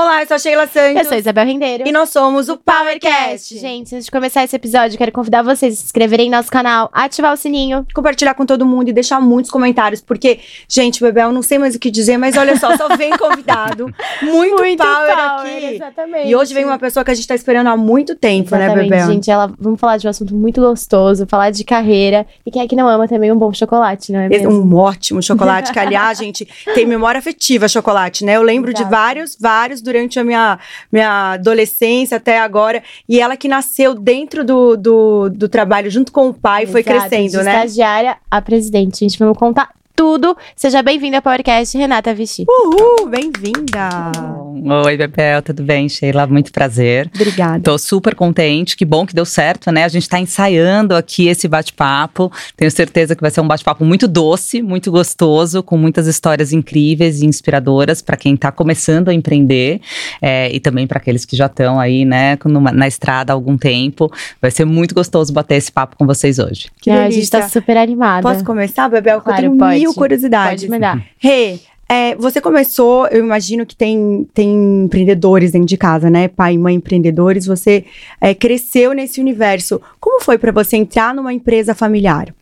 Olá, eu sou a Sheila Santos. Eu sou a Isabel Rendeiro. E nós somos o PowerCast. Gente, antes de começar esse episódio, quero convidar vocês a se inscreverem em nosso canal, ativar o sininho. Compartilhar com todo mundo e deixar muitos comentários, porque, gente, Bebel, não sei mais o que dizer, mas olha só, só vem convidado. Muito, Muito power, power, aqui. exatamente. E hoje vem uma pessoa que a gente tá esperando há muito tempo, Exatamente, né, Bebel? gente. Ela, vamos falar de um assunto muito gostoso, falar de carreira. E quem é que não ama também um bom chocolate, não é mesmo? Um ótimo chocolate, que aliás, gente, tem memória afetiva chocolate, né? Eu lembro de Exato. vários, vários durante a minha, minha adolescência até agora. E ela que nasceu dentro do, do, do trabalho junto com o pai, foi Exato, crescendo, de né? estagiária a presidente. Gente, vamos contar tudo. Seja bem-vinda ao PowerCast, Renata Vichy. Uhul, bem-vinda! Oi, Bebel, tudo bem? Sheila, muito prazer. Obrigada. Tô super contente, que bom que deu certo, né? A gente tá ensaiando aqui esse bate-papo. Tenho certeza que vai ser um bate-papo muito doce, muito gostoso, com muitas histórias incríveis e inspiradoras para quem tá começando a empreender é, e também para aqueles que já estão aí, né, numa- na estrada há algum tempo. Vai ser muito gostoso bater esse papo com vocês hoje. Que Ah, a gente tá super animada. Posso começar, Bebel? Claro, eu tenho pode. mil curiosidades. Pode mandar. Rê, é, você começou, eu imagino que tem, tem empreendedores dentro de casa, né? Pai e mãe empreendedores. Você é, cresceu nesse universo. Como foi para você entrar numa empresa familiar?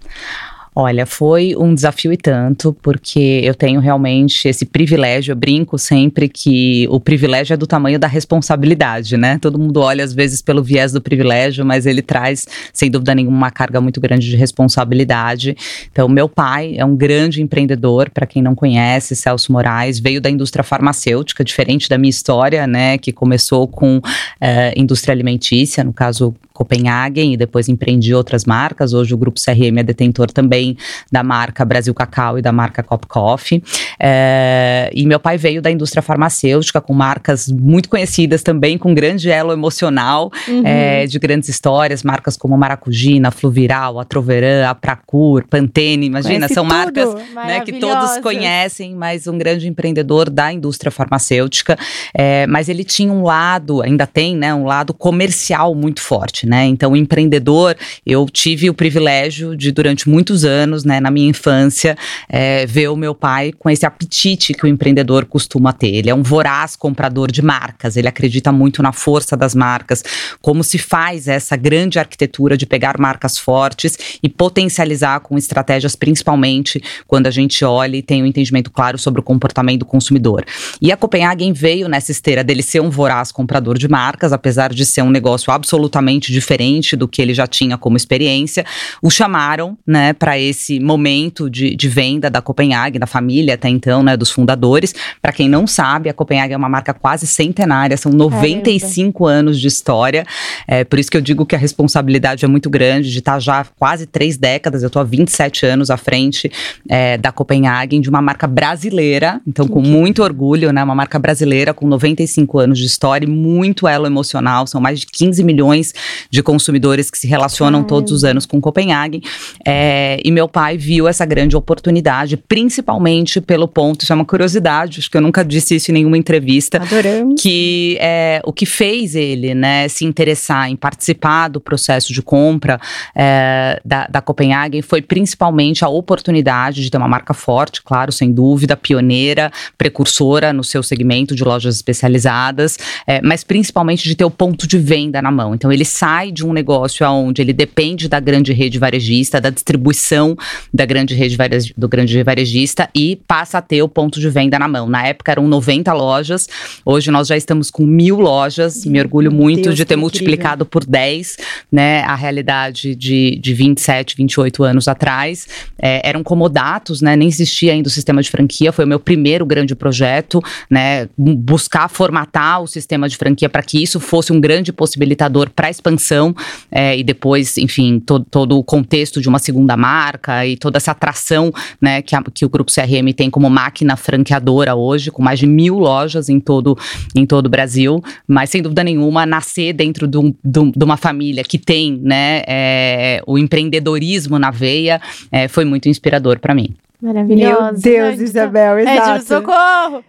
Olha, foi um desafio e tanto, porque eu tenho realmente esse privilégio. Eu brinco sempre que o privilégio é do tamanho da responsabilidade, né? Todo mundo olha às vezes pelo viés do privilégio, mas ele traz, sem dúvida nenhuma, uma carga muito grande de responsabilidade. Então, meu pai é um grande empreendedor, para quem não conhece, Celso Moraes, veio da indústria farmacêutica, diferente da minha história, né? Que começou com eh, indústria alimentícia, no caso Copenhagen, e depois empreendi outras marcas. Hoje o Grupo CRM é detentor também da marca Brasil Cacau e da marca Cop Coffee. É, e meu pai veio da indústria farmacêutica com marcas muito conhecidas também, com grande elo emocional, Uhum. é, de grandes histórias, marcas como Maracugina, Fluviral, Atroveran, Apracur, Pantene, imagina, Conhece são tudo. marcas né, que todos conhecem, mas um grande empreendedor da indústria farmacêutica. É, mas ele tinha um lado, ainda tem, né, um lado comercial muito forte, né? Então, empreendedor, eu tive o privilégio de, durante muitos anos, né, na minha infância, é, ver o meu pai com esse apetite que o empreendedor costuma ter. Ele é um voraz comprador de marcas, ele acredita muito na força das marcas, como se faz essa grande arquitetura de pegar marcas fortes e potencializar com estratégias, principalmente quando a gente olha e tem um entendimento claro sobre o comportamento do consumidor. E a Copenhagen veio nessa esteira dele ser um voraz comprador de marcas, apesar de ser um negócio absolutamente diferente do que ele já tinha como experiência. O chamaram, né, para esse momento de, de venda da Copenhagen, da família até então, né, dos fundadores. Para quem não sabe, a Copenhagen é uma marca quase centenária, são 95 anos de história. É por isso que eu digo que a responsabilidade é muito grande de estar já há quase três décadas, eu estou há 27 anos à frente é, da Copenhagen, de uma marca brasileira, então com muito orgulho, né? Uma marca brasileira com 95 anos de história e muito elo emocional, são mais de 15 milhões de consumidores que se relacionam Caramba. todos os anos com Copenhagen. É, e meu pai viu essa grande oportunidade, principalmente pelo ponto, isso é uma curiosidade, acho que eu nunca disse isso em nenhuma entrevista, Adoramos. que é, o que fez ele né, se interessar em participar do processo de compra é, da, da Copenhagen foi principalmente a oportunidade de ter uma marca forte, claro, sem dúvida, pioneira, precursora no seu segmento de lojas especializadas, é, mas principalmente de ter o ponto de venda na mão. Então ele sai de um negócio onde ele depende da grande rede varejista, da distribuição da grande rede do grande varejista e passa a ter o ponto de venda na mão. Na época eram 90 lojas, hoje nós já estamos com mil lojas. Me orgulho muito Deus, de ter incrível. multiplicado por 10, né, a realidade de, de 27, 28 anos atrás. É, eram comodatos, né, nem existia ainda o sistema de franquia, foi o meu primeiro grande projeto, né, bu- buscar formatar o sistema de franquia para que isso fosse um grande possibilitador para expansão é, e depois, enfim, to- todo o contexto de uma segunda marca e toda essa atração, né, que, a- que o Grupo CRM tem como máquina franqueadora hoje, com mais de mil lojas em todo, em todo o Brasil, mas sem dúvida nenhuma, nascer dentro de, um- de um- uma família que tem, né, é, o empreendedorismo na veia, é, foi muito inspirador para mim. Maravilhosa. Meu Deus, Isabel, É, exato. socorro!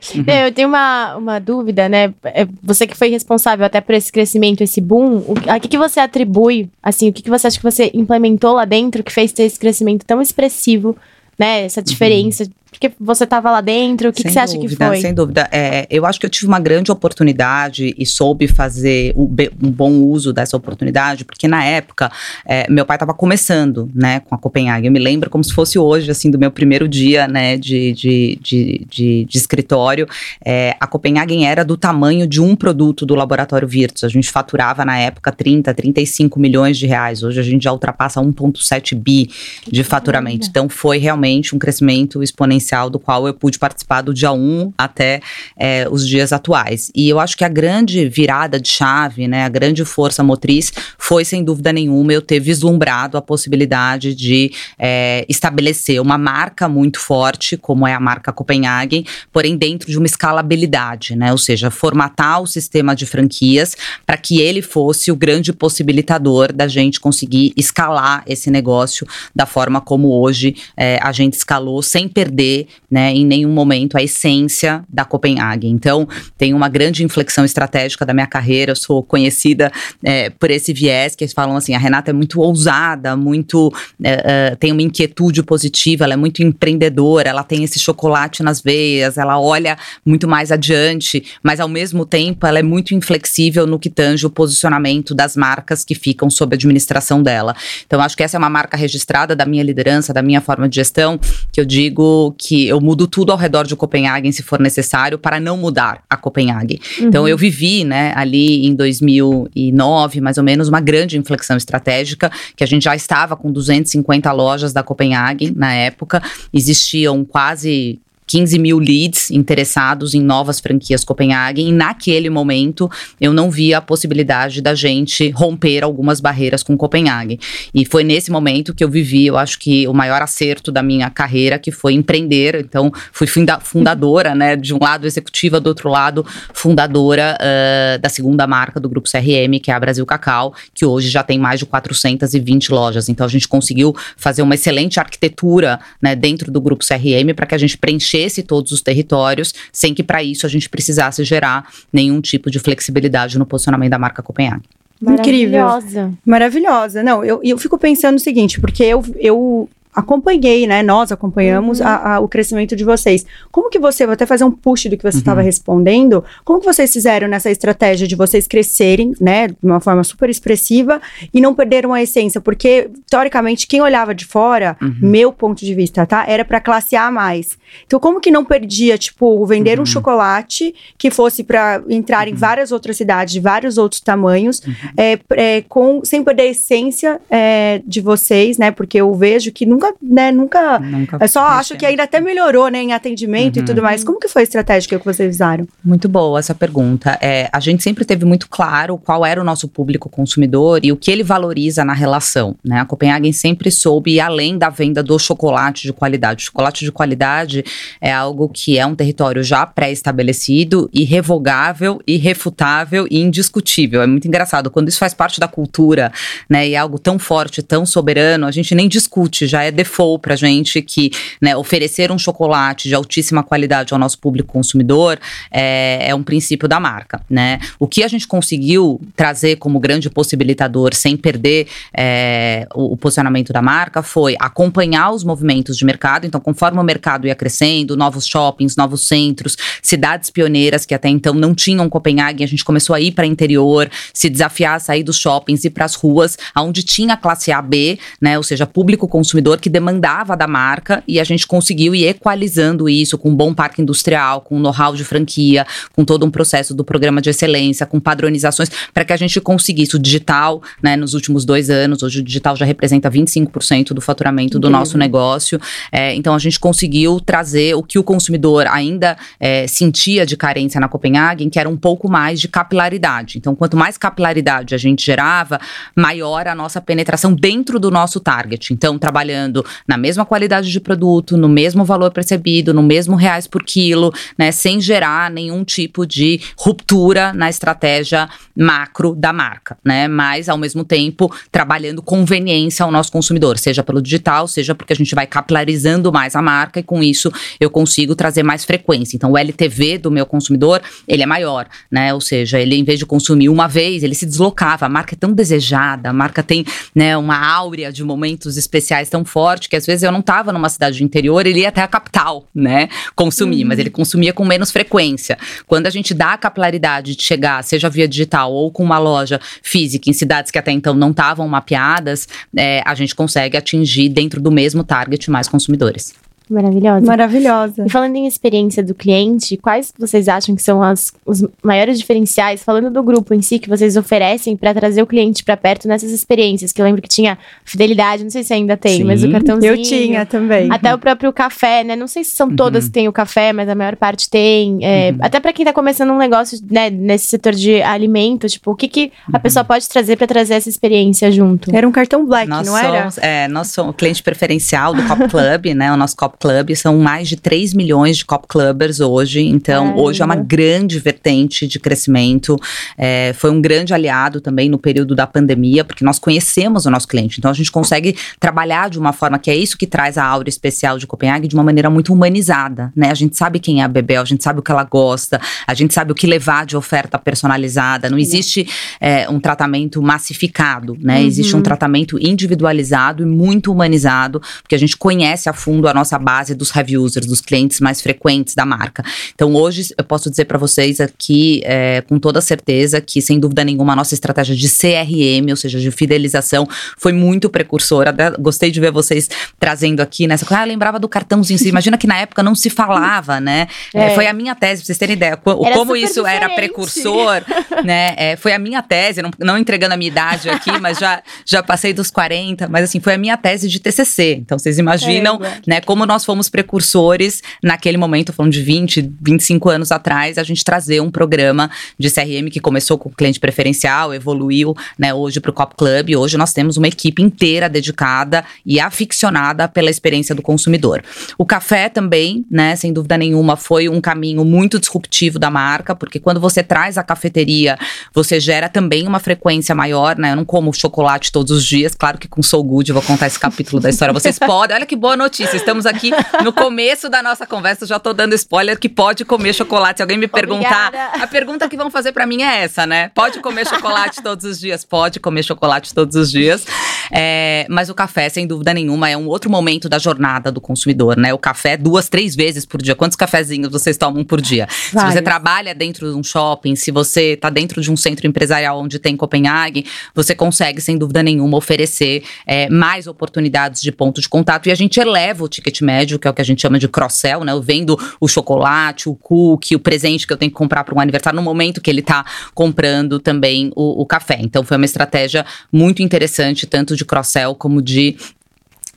Eu tenho uma, uma dúvida, né? É, Você que foi responsável até por esse crescimento, esse boom, o, que- a que, que você atribui, assim, o que, que você acha que você implementou lá dentro que fez ter esse crescimento tão expressivo, né? Essa diferença Porque você estava lá dentro, o que, que você acha que foi? Sem dúvida, é, eu acho que eu tive uma grande oportunidade e soube fazer um bom uso dessa oportunidade, porque na época, é, meu pai estava começando, né, com a Copenhague, eu me lembro como se fosse hoje, assim, do meu primeiro dia, né, de, de, de, de, de escritório, é, a Copenhagen era do tamanho de um produto do laboratório Virtus, a gente faturava na época 30, 35 milhões de reais, hoje a gente já ultrapassa 1.7 bi de faturamento, então foi realmente um crescimento exponencial do qual eu pude participar do dia 1 até é, os dias atuais, e eu acho que a grande virada de chave, né, a grande força motriz foi sem dúvida nenhuma eu ter vislumbrado a possibilidade de é, estabelecer uma marca muito forte, como é a marca Copenhagen, porém dentro de uma escalabilidade, né? Ou seja, formatar o sistema de franquias para que ele fosse o grande possibilitador da gente conseguir escalar esse negócio da forma como hoje é, a gente escalou, sem perder, né, em nenhum momento a essência da Copenhagen. Então, tem uma grande inflexão estratégica da minha carreira. Eu sou conhecida é, por esse viés que eles falam assim: a Renata é muito ousada, muito é, é tem uma inquietude positiva, ela é muito empreendedora, ela tem esse chocolate nas veias, ela olha muito mais adiante, mas ao mesmo tempo ela é muito inflexível no que tange o posicionamento das marcas que ficam sob administração dela. Então acho que essa é uma marca registrada da minha liderança, da minha forma de gestão, que eu digo que eu mudo tudo ao redor de Copenhagen se for necessário para não mudar a Copenhagen. Uhum. Então eu vivi, né, ali em 2009, mais ou menos, uma grande inflexão estratégica, que a gente já estava com 250 lojas da Copenhagen na época, existiam quase 15 mil leads interessados em novas franquias Copenhagen. E naquele momento, eu não via a possibilidade da gente romper algumas barreiras com Copenhagen. E foi nesse momento que eu vivi, eu acho que o maior acerto da minha carreira, que foi empreender. Então, fui funda fundadora, né? De um lado executiva, do outro lado fundadora uh, da segunda marca do grupo CRM, que é a Brasil Cacau, que hoje já tem mais de 420 lojas. Então, a gente conseguiu fazer uma excelente arquitetura né, dentro do grupo CRM para que a gente preenchesse preenchesse todos os territórios, sem que para isso a gente precisasse gerar nenhum tipo de flexibilidade no posicionamento da marca Copenhague. Maravilhosa. Maravilhosa. Não, eu, eu fico pensando o seguinte, porque eu, eu acompanhei, né? Nós acompanhamos uhum. a, a, o crescimento de vocês. Como que você, vou até fazer um push do que você estava uhum. respondendo, como que vocês fizeram nessa estratégia de vocês crescerem, né, de uma forma super expressiva e não perderam a essência? Porque, teoricamente, quem olhava de fora, uhum. meu ponto de vista, tá? Era para classe A mais. Então, como que não perdia, tipo, vender um uhum. chocolate que fosse para entrar em uhum. várias outras cidades, de vários outros tamanhos, uhum. é, é, com, sem perder a essência é, de vocês, né? Porque eu vejo que nunca nunca, né, nunca. nunca eu só acho que ainda até melhorou, né, em atendimento uhum. e tudo mais. Como que foi a estratégia que vocês usaram? Muito boa essa pergunta. É, a gente sempre teve muito claro qual era o nosso público consumidor e o que ele valoriza na relação, né? A Copenhagen sempre soube ir além da venda do chocolate de qualidade. O chocolate de qualidade é algo que é um território já pré-estabelecido, irrevogável, irrefutável e indiscutível. É muito engraçado quando isso faz parte da cultura, né, e é algo tão forte, tão soberano, a gente nem discute, já é default para gente que né, oferecer um chocolate de altíssima qualidade ao nosso público consumidor é, é um princípio da marca, né? O que a gente conseguiu trazer como grande possibilitador sem perder é, o, o, posicionamento da marca foi acompanhar os movimentos de mercado. Então, conforme o mercado ia crescendo, novos shoppings, novos centros, cidades pioneiras que até então não tinham Copenhague, a gente começou a ir para interior, se desafiar a sair dos shoppings e para as ruas, onde tinha classe A, B, né? Ou seja, público consumidor que que demandava da marca e a gente conseguiu ir equalizando isso com um bom parque industrial, com know-how de franquia, com todo um processo do programa de excelência, com padronizações, para que a gente conseguisse o digital, né, nos últimos dois anos, hoje o digital já representa 25% do faturamento do nosso negócio. É, então a gente conseguiu trazer o que o consumidor ainda é, sentia de carência na Copenhagen, que era um pouco mais de capilaridade. Então, quanto mais capilaridade a gente gerava, maior a nossa penetração dentro do nosso target. Então, trabalhando na mesma qualidade de produto, no mesmo valor percebido, no mesmo reais por quilo, né, sem gerar nenhum tipo de ruptura na estratégia macro da marca, né? Mas ao mesmo tempo trabalhando conveniência ao nosso consumidor, seja pelo digital, seja porque a gente vai capilarizando mais a marca e com isso eu consigo trazer mais frequência. Então o LTV do meu consumidor, ele é maior, né? Ou seja, ele em vez de consumir uma vez, ele se deslocava. A marca é tão desejada, a marca tem, né, uma áurea de momentos especiais tão forte que às vezes eu não estava numa cidade do interior, ele ia até a capital, né? Consumir, uhum. mas ele consumia com menos frequência. Quando a gente dá a capilaridade de chegar, seja via digital ou com uma loja física em cidades que até então não estavam mapeadas, é, a gente consegue atingir dentro do mesmo target mais consumidores. Maravilhosa. Maravilhosa. E falando em experiência do cliente, quais vocês acham que são as, os maiores diferenciais, falando do grupo em si, que vocês oferecem para trazer o cliente para perto nessas experiências? Que eu lembro que tinha fidelidade, não sei se ainda tem, Sim. mas o cartãozinho. Eu tinha também. Até o próprio café, né? Não sei se são todas uhum. que têm o café, mas a maior parte tem. É, uhum. Até para quem tá começando um negócio né, nesse setor de alimento, tipo, o que, que a uhum. pessoa pode trazer para trazer essa experiência junto? Era um cartão black, nós não somos, era? É, nós somos o cliente preferencial do Cop Club, né? O nosso Cop Club, são mais de 3 milhões de Cop Clubbers hoje, então é, hoje é uma grande vertente de crescimento, é, foi um grande aliado também no período da pandemia, porque nós conhecemos o nosso cliente, então a gente consegue trabalhar de uma forma que é isso que traz a aura especial de Copenhague de uma maneira muito humanizada, né? A gente sabe quem é a Bebel, a gente sabe o que ela gosta, a gente sabe o que levar de oferta personalizada, não existe é, um tratamento massificado, né? Uhum. Existe um tratamento individualizado e muito humanizado, porque a gente conhece a fundo a nossa base dos heavy users, dos clientes mais frequentes da marca. Então, hoje, eu posso dizer para vocês aqui, é, com toda certeza, que, sem dúvida nenhuma, a nossa estratégia de CRM, ou seja, de fidelização, foi muito precursora. Gostei de ver vocês trazendo aqui nessa coisa. Ah, lembrava do cartãozinho. Imagina que na época não se falava, né? É. É, foi a minha tese, pra vocês terem ideia. Era como isso diferente. era precursor, né? É, foi a minha tese, não, não entregando a minha idade aqui, mas já, já passei dos 40. Mas, assim, foi a minha tese de TCC. Então, vocês imaginam, né, como nós fomos precursores naquele momento, falando de 20, 25 anos atrás, a gente trazer um programa de CRM que começou com cliente preferencial, evoluiu, né, hoje para o Cop Club. Hoje nós temos uma equipe inteira dedicada e aficionada pela experiência do consumidor. O café também, né, sem dúvida nenhuma, foi um caminho muito disruptivo da marca, porque quando você traz a cafeteria, você gera também uma frequência maior, né? Eu não como chocolate todos os dias, claro que com Soul Good, vou contar esse capítulo da história. Vocês podem, olha que boa notícia, estamos aqui no começo da nossa conversa, já tô dando spoiler que pode comer chocolate. Se alguém me perguntar, Obrigada. a pergunta que vão fazer para mim é essa, né? Pode comer chocolate todos os dias? Pode comer chocolate todos os dias. É, mas o café, sem dúvida nenhuma, é um outro momento da jornada do consumidor, né? O café duas, três vezes por dia. Quantos cafezinhos vocês tomam por dia? Vários. Se você trabalha dentro de um shopping, se você está dentro de um centro empresarial onde tem Copenhague, você consegue, sem dúvida nenhuma, oferecer é, mais oportunidades de ponto de contato. E a gente eleva o ticket médio, que é o que a gente chama de cross-sell, né? Eu vendo o chocolate, o cookie, o presente que eu tenho que comprar para um aniversário no momento que ele está comprando também o, o café. Então foi uma estratégia muito interessante, tanto de cross-sell como de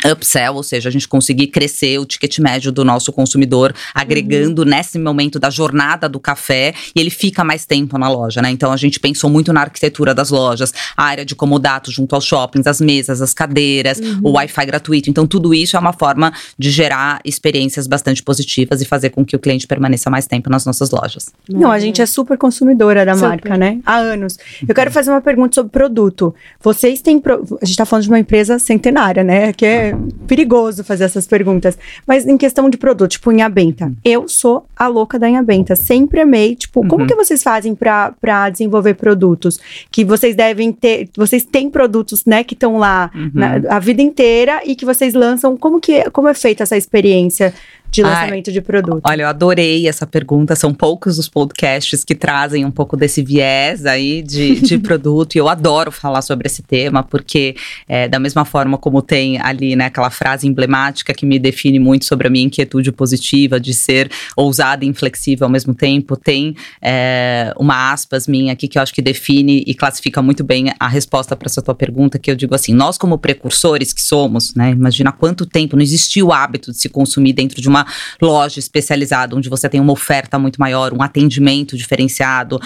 upsell, ou seja, a gente conseguir crescer o ticket médio do nosso consumidor, agregando uhum. nesse momento da jornada do café e ele fica mais tempo na loja, né? Então a gente pensou muito na arquitetura das lojas, a área de comodato junto aos shoppings, as mesas, as cadeiras, uhum. o Wi-Fi gratuito. Então tudo isso é uma forma de gerar experiências bastante positivas e fazer com que o cliente permaneça mais tempo nas nossas lojas. Não, a gente é super consumidora da super. marca, né? Há anos. Eu quero fazer uma pergunta sobre produto. Vocês têm, pro... a gente está falando de uma empresa centenária, né? Que é perigoso fazer essas perguntas. Mas em questão de produto, tipo, Inha Benta. Eu sou a louca da Inha Benta. Sempre amei. Tipo, uhum. como que vocês fazem para desenvolver produtos? Que vocês devem ter. Vocês têm produtos, né, que estão lá uhum. na, a vida inteira e que vocês lançam. Como que como é feita essa experiência? De lançamento Ai, de produto? Olha, eu adorei essa pergunta. São poucos os podcasts que trazem um pouco desse viés aí de, de produto. E eu adoro falar sobre esse tema, porque é, da mesma forma como tem ali, né, aquela frase emblemática que me define muito sobre a minha inquietude positiva de ser ousada e inflexível ao mesmo tempo, tem é, uma aspas minha aqui que eu acho que define e classifica muito bem a resposta para essa tua pergunta, que eu digo assim, nós como precursores que somos, né, imagina quanto tempo não existiu o hábito de se consumir dentro de uma uma loja especializada, onde você tem uma oferta muito maior, um atendimento diferenciado,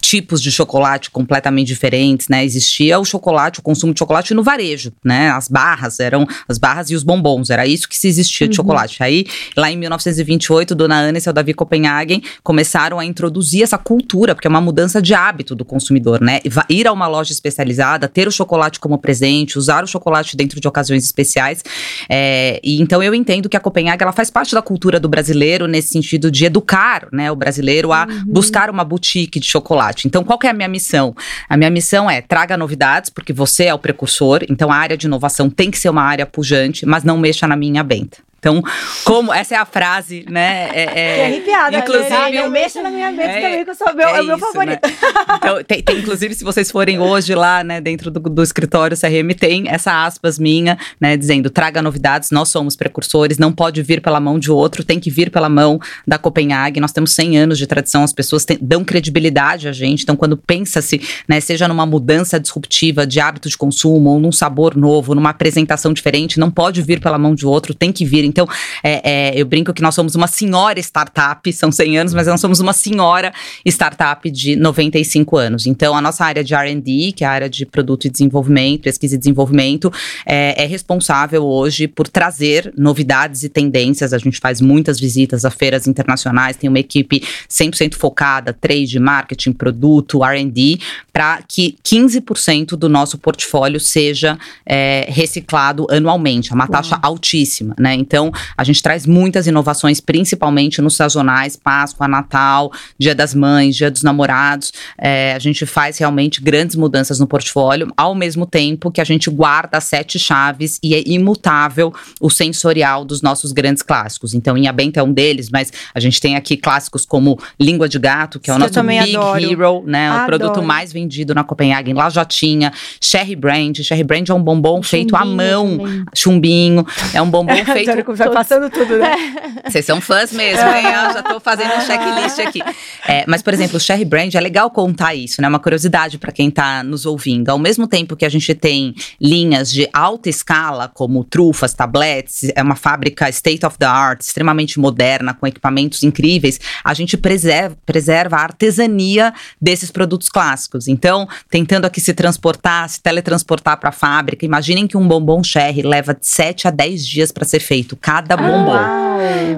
tipos de chocolate completamente diferentes, né? Existia o chocolate, o consumo de chocolate no varejo, né? As barras eram as barras e os bombons, era isso que se existia de uhum. chocolate. Aí, lá em 1928, Dona Ana e seu Davi Copenhagen começaram a introduzir essa cultura, porque é uma mudança de hábito do consumidor, né? Ir a uma loja especializada, ter o chocolate como presente, usar o chocolate dentro de ocasiões especiais. É, e então eu entendo que a Copenhague ela faz parte parte da cultura do brasileiro nesse sentido de educar, né, o brasileiro a uhum. buscar uma boutique de chocolate. Então, qual que é a minha missão? A minha missão é traga novidades, porque você é o precursor. Então, a área de inovação tem que ser uma área pujante, mas não mexa na minha benta. Então, como essa é a frase, né? É, é, é arrepiada. Inclusive, né? eu mexo na minha mente é, também, que eu sou meu, é, é o meu isso, favorito. Né? Então, tem, tem, inclusive, se vocês forem hoje lá, né, dentro do, do escritório CRM, tem essa aspas minha, né, dizendo: traga novidades, nós somos precursores, não pode vir pela mão de outro, tem que vir pela mão da Copenhague. Nós temos 100 anos de tradição, as pessoas dão credibilidade a gente. Então, quando pensa-se, né, seja numa mudança disruptiva de hábito de consumo, ou num sabor novo, numa apresentação diferente, não pode vir pela mão de outro, tem que vir. Então, é, é, eu brinco que nós somos uma senhora startup, são 100 anos, mas nós somos uma senhora startup de 95 anos. Então, a nossa área de R&D, que é a área de produto e desenvolvimento, pesquisa e desenvolvimento, é, é responsável hoje por trazer novidades e tendências. A gente faz muitas visitas a feiras internacionais, tem uma equipe 100% focada, trade, marketing, produto, R&D, para que 15% do nosso portfólio seja é, reciclado anualmente, é uma taxa altíssima, né? Então, a gente traz muitas inovações, principalmente nos sazonais, Páscoa, Natal, Dia das Mães, Dia dos Namorados. É, a gente faz realmente grandes mudanças no portfólio, ao mesmo tempo que a gente guarda as sete chaves e é imutável o sensorial dos nossos grandes clássicos. Então, em Abenta é um deles, mas a gente tem aqui clássicos como Língua de Gato, que é o nosso Big adoro. Hero, né? Adoro. O produto mais vendido na Copenhagen. Lá já tinha Cherry Brand. Cherry Brand é um bombom feito à mão. Também. Chumbinho. É um bombom feito passando tudo, né? Vocês são fãs mesmo, hein? Eu já tô fazendo um checklist aqui. É, mas, por exemplo, o Sherry Brand, é legal contar isso, né? Uma curiosidade para quem tá nos ouvindo. Ao mesmo tempo que a gente tem linhas de alta escala, como trufas, tablets, é uma fábrica state of the art, extremamente moderna, com equipamentos incríveis, a gente preserva, preserva a artesania desses produtos clássicos. Então, tentando aqui se transportar, se teletransportar para a fábrica, imaginem que um bombom Sherry leva de 7 a 10 dias para ser feito cada bombom.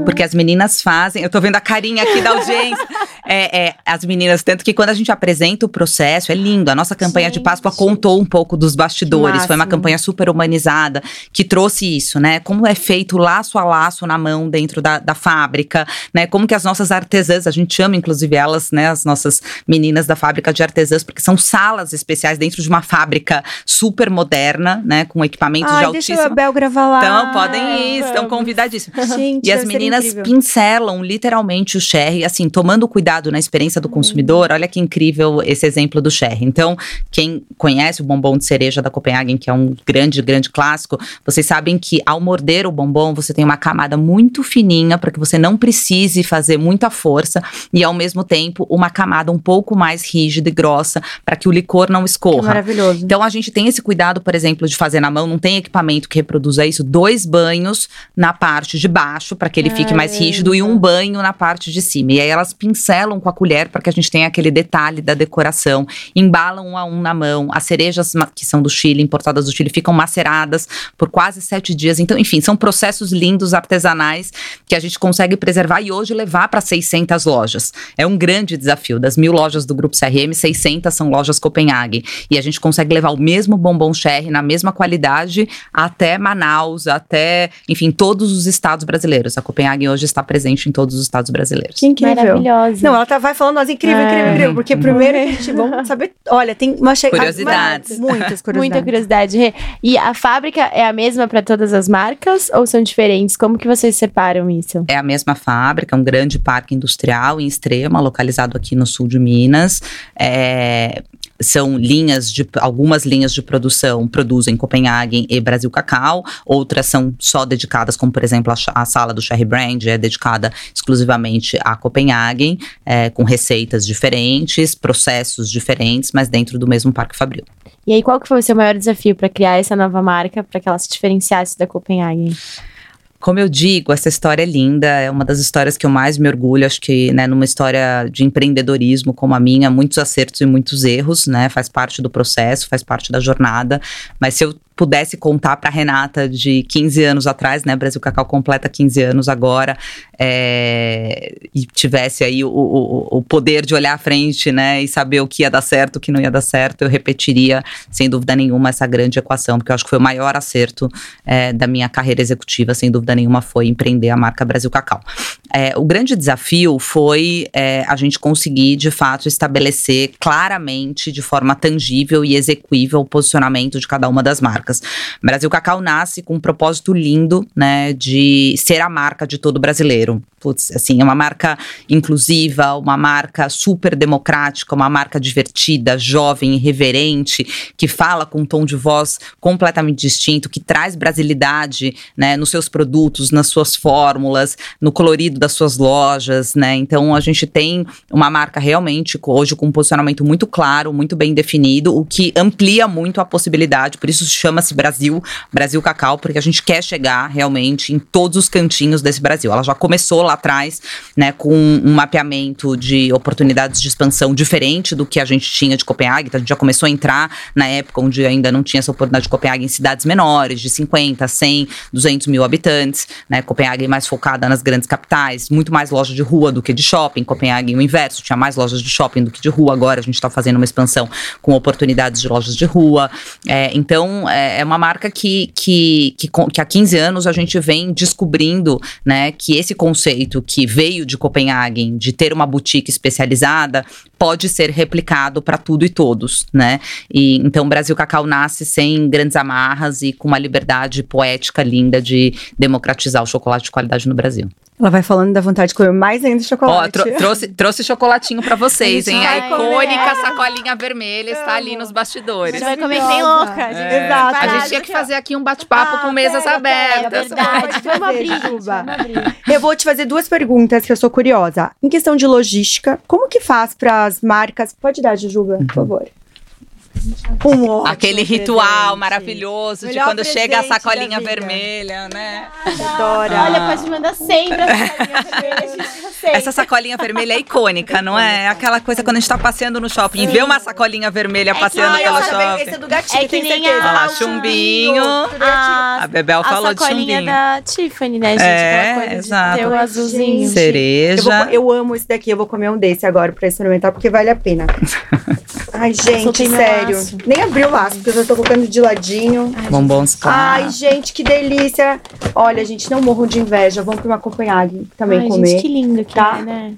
Porque as meninas fazem, eu tô vendo a carinha aqui da audiência. é, é, as meninas, tanto que quando a gente apresenta o processo, é lindo. A nossa campanha gente. de Páscoa contou um pouco dos bastidores. Foi uma campanha super humanizada que trouxe isso, né? Como é feito laço a laço na mão dentro da, da fábrica, né? Como que as nossas artesãs, a gente chama inclusive elas, né? As nossas meninas da fábrica de artesãs, porque são salas especiais dentro de uma fábrica super moderna, né? Com equipamentos Ai, de altíssimo. Deixa a Bel gravar lá. Então, podem ir, estão convidadíssimos. Gente, e as meninas pincelam literalmente o sherry, assim, tomando cuidado na experiência do consumidor. Olha que incrível esse exemplo do sherry. Então, quem conhece o bombom de cereja da Copenhagen, que é um grande, grande clássico, vocês sabem que ao morder o bombom, você tem uma camada muito fininha para que você não precise fazer muita força e ao mesmo tempo uma camada um pouco mais rígida e grossa para que o licor não escorra. Que maravilhoso. Então a gente tem esse cuidado, por exemplo, de fazer na mão, não tem equipamento que reproduza isso, dois banhos na parte de baixo para que ele fique mais rígido e um banho na parte de cima. E aí elas pincelam com a colher para que a gente tenha aquele detalhe da decoração, embalam um a um na mão. As cerejas que são do Chile, importadas do Chile, ficam maceradas por quase sete dias. Então, enfim, são processos lindos artesanais que a gente consegue preservar e hoje levar para 600 lojas. É um grande desafio. Das mil lojas do Grupo CRM, 600 são lojas Copenhague. E a gente consegue levar o mesmo bombom cherry na mesma qualidade até Manaus, até, enfim, todos os estados brasileiros. A Copenhague hoje está presente em todos os estados brasileiros. Que incrível. Maravilhosa. Não, ela tá, vai falando, nós, incrível, é. incrível, incrível. Porque primeiro a gente, vamos saber, olha, tem uma... Curiosidades. muitas curiosidades. Muita curiosidade. E a fábrica é a mesma para todas as marcas ou são diferentes? Como que vocês separam isso? É a mesma fábrica, um grande parque industrial em Extrema, localizado aqui no sul de Minas. É, são linhas de algumas linhas de produção produzem Copenhagen e Brasil Cacau, outras são só dedicadas, como por exemplo a, a sala do Sherry Brand é dedicada exclusivamente a Copenhagen, é, com receitas diferentes, processos diferentes, mas dentro do mesmo parque fabril. E aí, qual que foi o seu maior desafio para criar essa nova marca, para que ela se diferenciasse da Copenhagen? Como eu digo, essa história é linda, é uma das histórias que eu mais me orgulho. Acho que, né, numa história de empreendedorismo como a minha, muitos acertos e muitos erros, né? Faz parte do processo, faz parte da jornada. Mas se eu pudesse contar para Renata de 15 anos atrás, né? Brasil Cacau completa 15 anos agora, é, e tivesse aí o, o, o, poder de olhar à frente, né? E saber o que ia dar certo, o que não ia dar certo, eu repetiria, sem dúvida nenhuma, essa grande equação, porque eu acho que foi o maior acerto é, da minha carreira executiva, sem dúvida nenhuma, foi empreender a marca Brasil Cacau. É, o grande desafio foi a gente conseguir, de fato, estabelecer claramente, de forma tangível e execuível, o posicionamento de cada uma das marcas. Brasil Cacau nasce com um propósito lindo, né, de ser a marca de todo brasileiro. Putz, assim, é uma marca inclusiva, uma marca super democrática, uma marca divertida, jovem, irreverente, que fala com um tom de voz completamente distinto, que traz brasilidade, né, nos seus produtos, nas suas fórmulas, no colorido das suas lojas, né? Então a gente tem uma marca realmente hoje com um posicionamento muito claro, muito bem definido, o que amplia muito a possibilidade, por isso chama-se Brasil, Brasil Cacau, porque a gente quer chegar realmente em todos os cantinhos desse Brasil. Ela já começou lá atrás, né, com um mapeamento de oportunidades de expansão diferente do que a gente tinha de Copenhague. Então, a gente já começou a entrar na época onde ainda não tinha essa oportunidade de Copenhague em cidades menores, de 50, 100, 200 mil habitantes, né? Copenhague mais focada nas grandes capitais, muito mais lojas de rua do que de shopping. Copenhague, o inverso, tinha mais lojas de shopping do que de rua. Agora a gente está fazendo uma expansão com oportunidades de lojas de rua. É, então, é, é, uma marca que, que, que, que há 15 anos a gente vem descobrindo, né, que esse conceito que veio de Copenhague, de ter uma boutique especializada, pode ser replicado para tudo e todos, né? E então Brasil Cacau nasce sem grandes amarras e com uma liberdade poética linda de democratizar o chocolate de qualidade no Brasil. Ela vai falando da vontade de comer mais ainda chocolate. Ó, trouxe, trouxe chocolatinho pra vocês, hein? A icônica sacolinha vermelha está ali nos bastidores. A gente vai comer que nem louca. É. Exato. A gente tinha que fazer aqui um bate-papo ah, com mesas pera, abertas. Pera, é verdade. Foi uma briga. Eu vou te fazer duas perguntas que eu sou curiosa. Em questão de logística, como que faz para as marcas? Pode dar, Jujuba, por favor. Um Aquele ritual presente. maravilhoso Melhor de quando chega a sacolinha vermelha, né? Adora. Olha, pode mandar sempre a sacolinha vermelha. Essa sacolinha vermelha é icônica, não é? É aquela coisa quando a gente tá passeando no shopping Sim. e vê uma sacolinha vermelha é passeando pelo shopping. Esse é do gatinho, é que nem certeza. A, a chumbinho. A, a Bebel falou de chumbinho. A sacolinha da Tiffany, né, gente? É, exato. o azulzinho. Cereja. Eu, vou, eu, amo esse daqui, eu vou comer um desse agora pra experimentar, porque vale a pena. Ai, gente, sério. Nem abriu o laço, porque eu já tô colocando de ladinho. Ai, Bombons claro. Ai, gente, que delícia. Olha, gente, não morro de inveja. Vamos pra uma Copenhague também Ai, comer. Gente, que lindo que tá? é, né?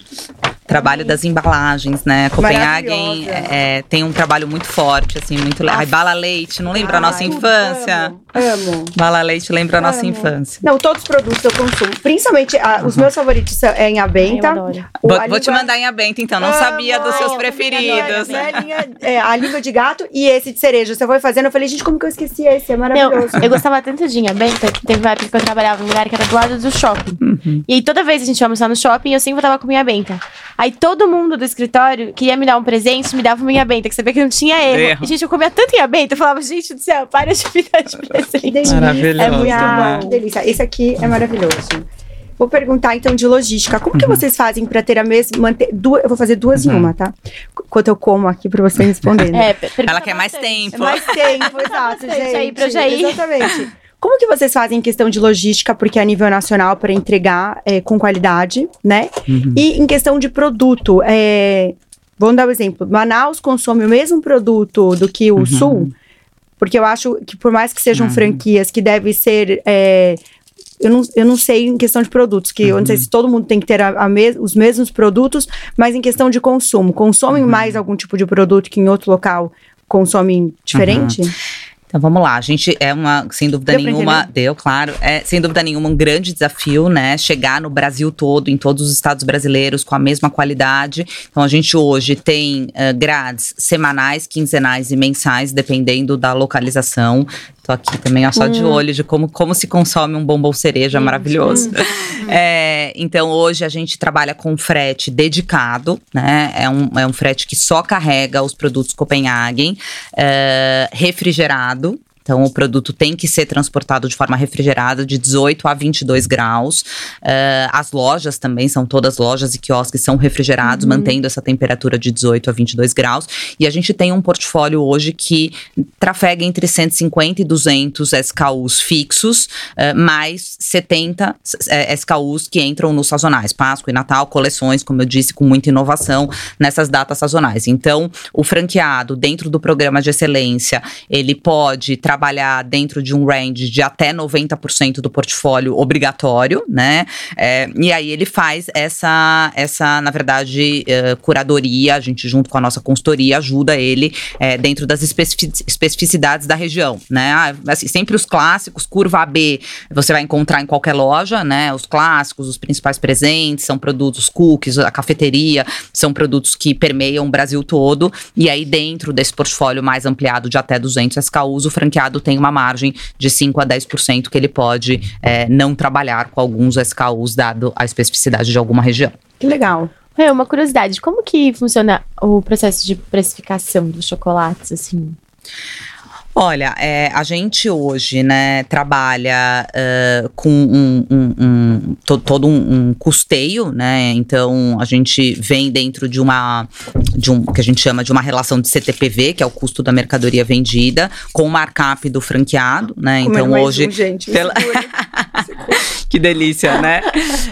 Trabalho das embalagens, né? Copenhagen é, tem um trabalho muito forte, assim, muito legal. Bala Leite, não lembra Ai, a nossa infância? Amo, amo. Bala Leite lembra a nossa infância. Não, todos os produtos eu consumo. Principalmente, a, os meus favoritos é em abenta. Vou, vou te mandar em abenta, então. Não amo, sabia dos seus preferidos. A, linha, é, a língua de gato e esse de cereja. Você foi fazendo, eu falei, gente, como que eu esqueci esse? É maravilhoso. eu gostava tanto de abenta que teve uma época que eu trabalhava num lugar que era do lado do shopping. Uhum. E aí, toda vez que a gente ia almoçar no shopping, eu sempre voltava com minha benta. Aí todo mundo do escritório queria me dar um presente, me dava uma minha benta, que você vê que não tinha erro. erro. E, gente, eu comia tanto em benta, eu falava, gente do céu, para de me dar de presente. Maravilhoso. É muito né? bom. Delícia. Esse aqui é maravilhoso. Vou perguntar então de logística. Como uhum. que vocês fazem para ter a mesma. Manter, duas, eu vou fazer duas uhum. em uma, tá? Enquanto eu como aqui para você responder. É, Ela quer mais tempo. É mais tempo, exato, gente. Aí pra já ir. Exatamente. Como que vocês fazem em questão de logística, porque é a nível nacional, para entregar é, com qualidade, né? Uhum. E em questão de produto, é, vamos dar um exemplo. Manaus consome o mesmo produto do que o uhum. Sul, porque eu acho que por mais que sejam uhum. franquias que devem ser... É, eu não, eu não sei em questão de produtos, que eu não sei uhum. se todo mundo tem que ter a, a mes, os mesmos produtos, mas em questão de consumo. Consomem uhum. mais algum tipo de produto que em outro local consomem diferente? Então vamos lá, a gente é uma, sem dúvida deu nenhuma, deu, claro, é sem dúvida nenhuma um grande desafio, né? Chegar no Brasil todo, em todos os estados brasileiros, com a mesma qualidade. Então a gente hoje tem uh, grades semanais, quinzenais e mensais, dependendo da localização. Tô aqui também ó, só hum. de olho de como, como se consome um bombom cereja hum. maravilhoso. Hum. É, então, hoje a gente trabalha com frete dedicado, né? É um, é um frete que só carrega os produtos Copenhagen, é, refrigerado, Estado então, o produto tem que ser transportado de forma refrigerada de 18 a 22 graus. Uh, as lojas também são todas lojas e quiosques são refrigerados, uhum. mantendo essa temperatura de 18 a 22 graus. E a gente tem um portfólio hoje que trafega entre 150 e 200 SKUs fixos, uh, mais 70 uh, SKUs que entram nos sazonais, Páscoa e Natal, coleções, como eu disse, com muita inovação nessas datas sazonais. Então, o franqueado, dentro do programa de excelência, ele pode trabalhar dentro de um range de até 90% do portfólio obrigatório, né? É, e aí ele faz essa, essa na verdade, uh, curadoria, a gente junto com a nossa consultoria ajuda ele é, dentro das especificidades da região, né? Ah, assim, sempre os clássicos, curva AB, você vai encontrar em qualquer loja, né? Os clássicos, os principais presentes, são produtos cookies, a cafeteria, são produtos que permeiam o Brasil todo, e aí dentro desse portfólio mais ampliado de até 200 SKUs, o franqueado tem uma margem de 5 a 10% que ele pode é, não trabalhar com alguns SKUs, dado a especificidade de alguma região. Que legal. É, uma curiosidade, como que funciona o processo de precificação dos chocolates, assim? Olha, é, a gente hoje, né, trabalha uh, com um, um, um to, todo um, custeio, né? Então a gente vem dentro de uma de um que a gente chama de uma relação de CTPV, que é o custo da mercadoria vendida, com o markup do franqueado, né? então hoje, um, gente, pela... que delícia, né?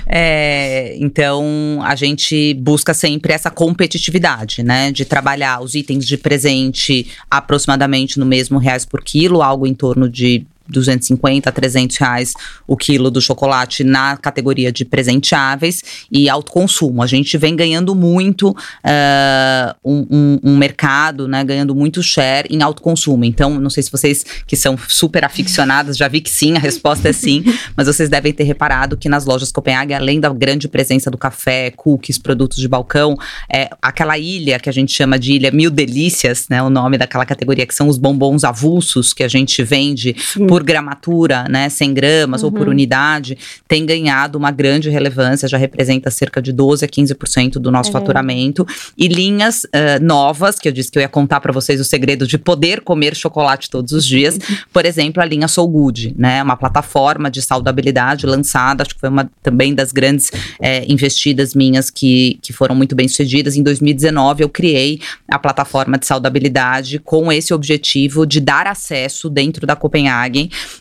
É, então a gente busca sempre essa competitividade, né? De trabalhar os itens de presente aproximadamente no mesmo reais por quilo, algo em torno de 250 a 300 reais o quilo do chocolate na categoria de presenteáveis e autoconsumo. A gente vem ganhando muito uh, um, um, um, mercado, né, ganhando muito share em autoconsumo. Então, não sei se vocês que são super aficionadas, já vi que sim, a resposta é sim, mas vocês devem ter reparado que nas lojas Copenhague, além da grande presença do café, cookies, produtos de balcão, é aquela ilha que a gente chama de ilha Mil Delícias, né, o nome daquela categoria que são os bombons avulsos que a gente vende sim. por por gramatura, né, 100 gramas uhum. ou por uhum. unidade, tem ganhado uma grande relevância, já representa cerca de 12 a 15% do nosso é. faturamento. E linhas uh, novas, que eu disse que eu ia contar para vocês o segredo de poder comer chocolate todos os dias. Por exemplo, a linha Soul Good, né, uma plataforma de saudabilidade lançada, acho que foi uma também das grandes é, investidas minhas que, que foram muito bem sucedidas. Em 2019, eu criei a plataforma de saudabilidade com esse objetivo de dar acesso dentro da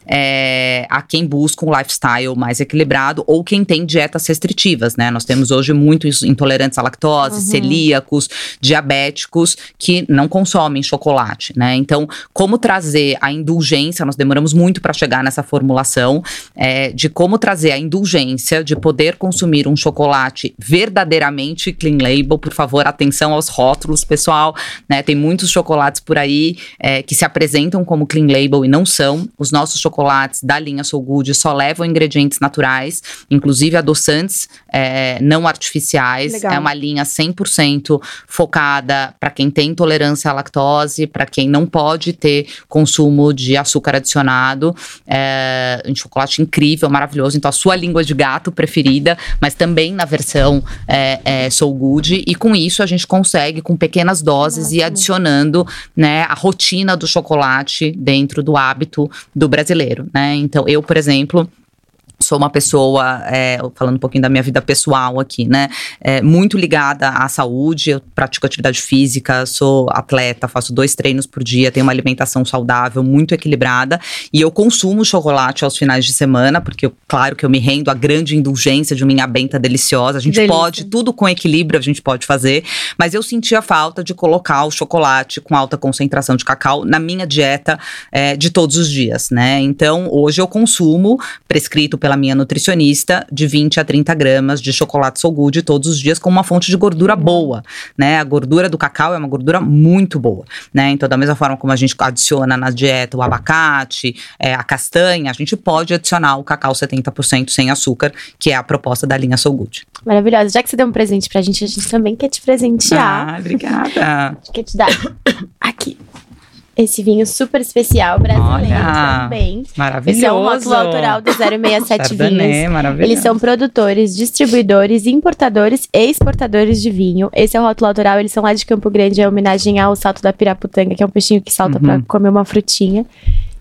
É, a quem busca um lifestyle mais equilibrado ou quem tem dietas restritivas, né? Nós temos hoje muitos intolerantes à lactose, uhum. celíacos, diabéticos que não consomem chocolate, né? Então, como trazer a indulgência, nós demoramos muito para chegar nessa formulação é, de como trazer a indulgência de poder consumir um chocolate verdadeiramente clean label. Por favor, atenção aos rótulos, pessoal, né? Tem muitos chocolates por aí é, que se apresentam como clean label e não são. Os nossos chocolates da linha Soul Good só levam ingredientes naturais, inclusive adoçantes é, não artificiais. Legal. É uma linha 100% focada para quem tem intolerância à lactose, para quem não pode ter consumo de açúcar adicionado. É um chocolate incrível, maravilhoso. Então, a sua língua de gato preferida, mas também na versão é, é, Soul Good. E com isso, a gente consegue, com pequenas doses, Nossa. ir adicionando né, a rotina do chocolate dentro do hábito do do brasileiro, né? Então, eu, por exemplo, sou uma pessoa, é, falando um pouquinho da minha vida pessoal aqui, né? É, muito ligada à saúde, eu pratico atividade física, sou atleta, faço dois treinos por dia, tenho uma alimentação saudável, muito equilibrada, e eu consumo chocolate aos finais de semana, porque, claro, que eu me rendo à grande indulgência de uma minha benta deliciosa. A gente Delícia. pode, tudo com equilíbrio a gente pode fazer, mas eu sentia falta de colocar o chocolate com alta concentração de cacau na minha dieta é, de todos os dias, né? Então, hoje eu consumo, prescrito pela minha nutricionista, de 20 a 30 gramas de chocolate Soul Good todos os dias com uma fonte de gordura boa, né? A gordura do cacau é uma gordura muito boa, né? Então, da mesma forma como a gente adiciona na dieta o abacate, é, a castanha, a gente pode adicionar o cacau 70% sem açúcar, que é a proposta da linha Soul Good. Maravilhosa. Já que você deu um presente pra gente, a gente também quer te presentear. Ah, obrigada. Quer te dar aqui esse vinho super especial brasileiro Olha, também. Maravilhoso. Esse é um rótulo autoral do 067 Vinhos. Maravilhoso. Eles são produtores, distribuidores, importadores e exportadores de vinho. Esse é o rótulo autoral, eles são lá de Campo Grande, é homenagem ao salto da piraputanga, que é um peixinho que salta uhum. para comer uma frutinha.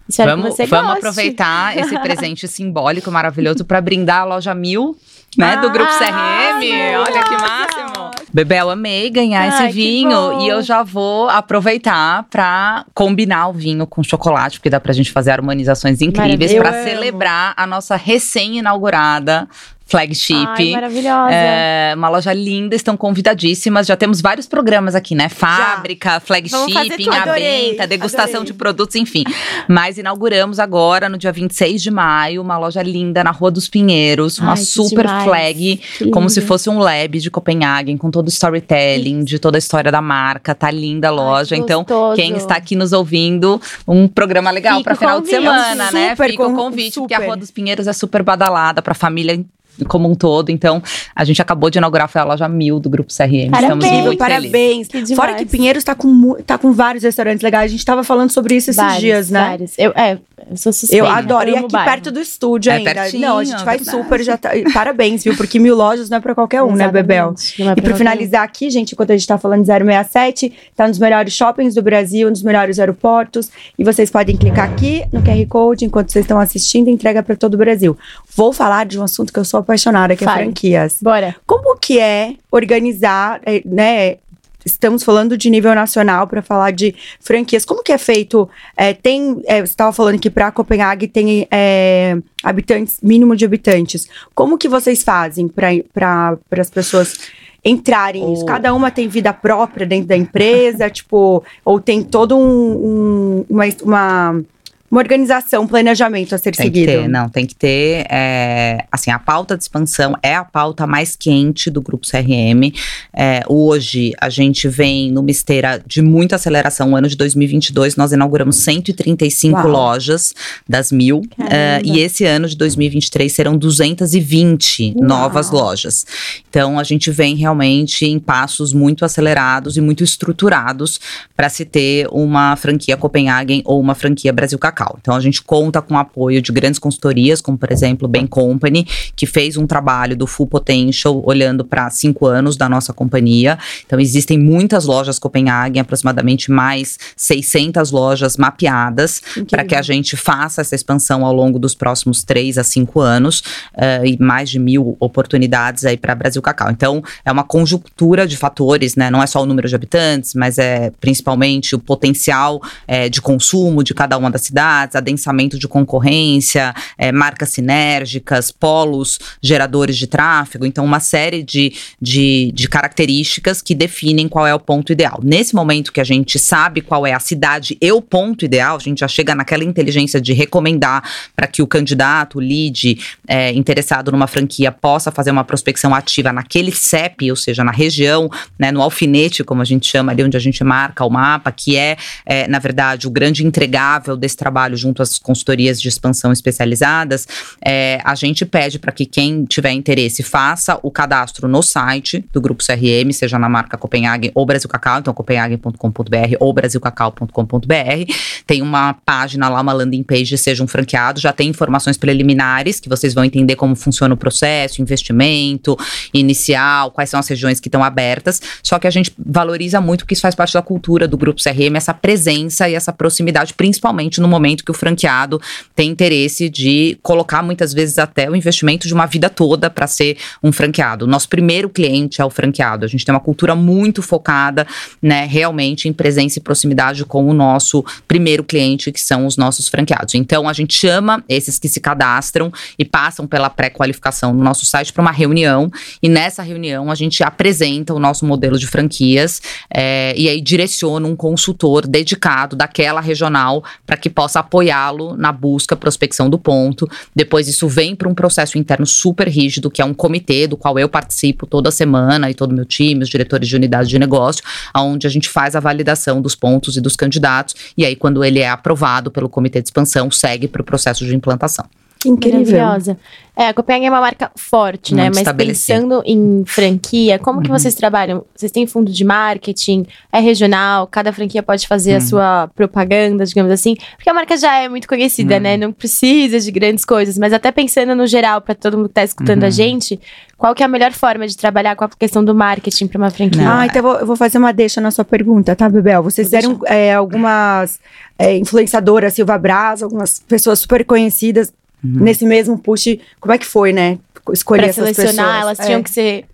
Espero vamos, que você vamos aproveitar esse presente simbólico maravilhoso para brindar a loja Mil, né, do Ah, Grupo CRM. Olha que máximo. Bebel, amei ganhar Ai, esse vinho e eu já vou aproveitar para combinar o vinho com chocolate, porque dá pra gente fazer harmonizações incríveis para celebrar a nossa recém-inaugurada flagship. Ai, maravilhosa. É, uma loja linda, estão convidadíssimas. Já temos vários programas aqui, né? Fábrica, fazer flagship, venda, degustação adorei. de produtos, enfim. Mas inauguramos agora, no dia 26 de maio, uma loja linda na Rua dos Pinheiros, uma Ai, super demais. flag, Que como se lindo. fosse um lab de Copenhagen, com todo o storytelling, de toda a história da marca. Tá linda a Ai, loja. que então, quem está aqui nos ouvindo, um programa legal para final de convite. semana, né? Fica o con- convite, porque a. Rua dos Pinheiros é super badalada para família como um todo. Então, a gente acabou de inaugurar foi a loja Mil do Grupo CRM. Parabéns. Estamos muito parabéns. Que. Fora que Pinheiros tá com, tá com vários restaurantes legais. A gente tava falando sobre isso esses Vários, dias, né? vários. Eu, é, eu sou suspeita. Eu adoro. E amo aqui bairro. perto do estúdio É ainda. pertinho, não, a gente vai verdade. super. Já tá- Parabéns, viu? Porque mil lojas não é pra qualquer um, né, Bebel? Exatamente. Não é E qualquer finalizar aqui, gente, enquanto a gente tá falando de 067, tá nos melhores shoppings do Brasil, nos melhores aeroportos. E vocês podem clicar aqui no QR Code enquanto vocês estão assistindo, entrega pra todo o Brasil. Vou falar de um assunto que eu sou apaixonada, que é Fale. franquias. Bora. Como que é organizar, eh, né? Estamos falando de nível nacional para falar de franquias. Como que é feito? Eh, tem, eh, você estava falando que para Copenhague tem eh, habitantes, mínimo de habitantes. Como que vocês fazem para as pessoas entrarem nisso? O- Cada uma tem vida própria dentro da empresa, tipo, ou tem todo um, um- uma, uma, uma organização, um planejamento a ser Tem que seguido? ter, não, tem que ter. é, assim, a pauta de expansão é a pauta mais quente do grupo CRM. É, hoje, a gente vem numa esteira de muita aceleração. O ano de 2022, nós inauguramos 135 Uau. lojas das mil. é, e esse ano de 2023 serão 220 Uau. novas lojas. Então, a gente vem realmente em passos muito acelerados e muito estruturados para se ter uma franquia Copenhagen ou uma franquia Brasil Cacau. Então a gente conta com o apoio de grandes consultorias, como por exemplo Bain Company, que fez um trabalho do Full Potential olhando para cinco anos da nossa companhia. Então existem muitas lojas Copenhagen, aproximadamente mais 600 lojas mapeadas para que a gente faça essa expansão ao longo dos próximos três a cinco anos eh, e mais de mil oportunidades aí para Brasil Cacau. Então é uma conjuntura de fatores, né? Não é só o número de habitantes, mas é principalmente o potencial eh, de consumo de cada uma das cidades, adensamento de concorrência, eh, marcas sinérgicas, polos geradores de tráfego. Então, uma série de, de, de características que definem qual é o ponto ideal. Nesse momento que a gente sabe qual é a cidade e o ponto ideal, a gente já chega naquela inteligência de recomendar para que o candidato, o lead eh, interessado numa franquia possa fazer uma prospecção ativa naquele CEP, ou seja, na região, né, no alfinete, como a gente chama ali, onde a gente marca o mapa, que é, eh, na verdade, o grande entregável desse trabalho junto às consultorias de expansão especializadas, eh, a gente pede para que quem tiver interesse faça o cadastro no site do Grupo CRM, seja na marca Copenhagen ou Brasil Cacau, então copenhagen.com.br ou brasilcacau.com.br. Tem uma página lá, uma landing page, seja um franqueado, já tem informações preliminares que vocês vão entender como funciona o processo, investimento inicial, quais são as regiões que estão abertas. Só que a gente valoriza muito porque isso faz parte da cultura do Grupo CRM, essa presença e essa proximidade, principalmente no momento que o franqueado tem interesse de colocar muitas vezes até o investimento de uma vida toda para ser um franqueado. Nosso primeiro cliente é o franqueado. A gente tem uma cultura muito focada, né, realmente em presença e proximidade com o nosso primeiro cliente, que são os nossos franqueados. Então a gente chama esses que se cadastram e passam pela pré-qualificação no nosso site para uma reunião e nessa reunião a gente apresenta o nosso modelo de franquias eh, e aí direciona um consultor dedicado daquela regional para que possa apoiá-lo na busca, prospecção do ponto. Depois isso vem para um processo interno super rígido, que é um comitê do qual eu participo toda semana e todo o meu time, os diretores de unidade de negócio, onde a gente faz a validação dos pontos e dos candidatos. E aí, quando ele é aprovado pelo comitê de expansão, segue para o processo de implantação. Que incrível. Maravilhosa. É, a Copenhagen é uma marca forte, né? Muito Mas estabelecida. pensando em franquia, como que Uhum. vocês trabalham? Vocês têm fundo de marketing? É regional? Cada franquia pode fazer a Uhum. sua propaganda, digamos assim? Porque a marca já é muito conhecida, Uhum. né? Não precisa de grandes coisas. Mas até pensando no geral, para todo mundo que tá escutando a Uhum. gente, qual que é a melhor forma de trabalhar com a questão do marketing para uma franquia? Não, ah, então eu vou, eu vou fazer uma deixa na sua pergunta, tá, Bebel? Vocês fizeram é, algumas é, influenciadoras, Silva Braz, algumas pessoas super conhecidas Uhum. nesse mesmo push. Como é que foi, né? Escolher Pra essas selecionar, pessoas. elas É. tinham que ser.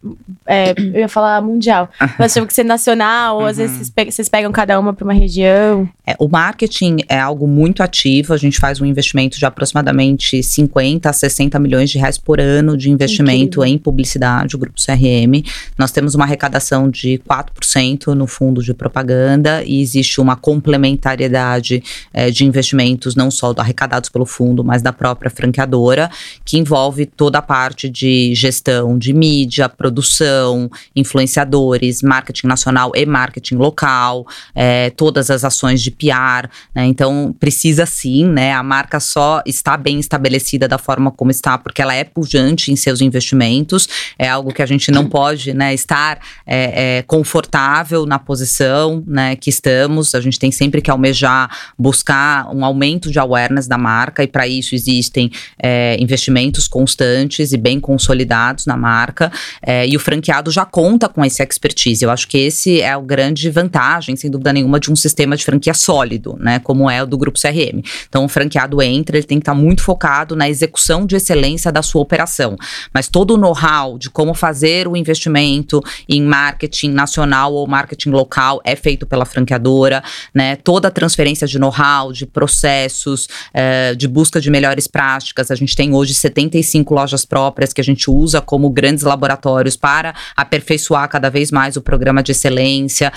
é, eu ia falar mundial. Elas tinham que ser nacional, ou às Uhum. vezes vocês pe- vocês pegam cada uma pra uma região. É, o marketing é algo muito ativo. A gente faz um investimento de aproximadamente 50 a 60 milhões de reais por ano de investimento Incrível. em publicidade, o Grupo CRM. Nós temos uma arrecadação de 4% no fundo de propaganda e existe uma complementariedade eh, de investimentos, não só arrecadados pelo fundo, mas da própria franqueadora, que envolve toda a parte de gestão de mídia, produção, influenciadores, marketing nacional e marketing local, eh, todas as ações de PR, né? Então precisa sim, né? A marca só está bem estabelecida da forma como está, porque ela é pujante em seus investimentos. É algo que a gente não pode, né? Estar é, é, confortável na posição, né? Que estamos. A gente tem sempre que almejar buscar um aumento de awareness da marca e para isso existem é, investimentos constantes e bem consolidados na marca. É, e o franqueado já conta com esse expertise. Eu acho que esse é o grande vantagem, sem dúvida nenhuma, de um sistema de franquia sólido, né? Como é o do Grupo CRM. Então, o franqueado entra, ele tem que estar muito focado na execução de excelência da sua operação. Mas todo o know-how de como fazer o investimento em marketing nacional ou marketing local é feito pela franqueadora, né? Toda a transferência de know-how, de processos, eh, de busca de melhores práticas. A gente tem hoje 75 lojas próprias que a gente usa como grandes laboratórios para aperfeiçoar cada vez mais o programa de excelência,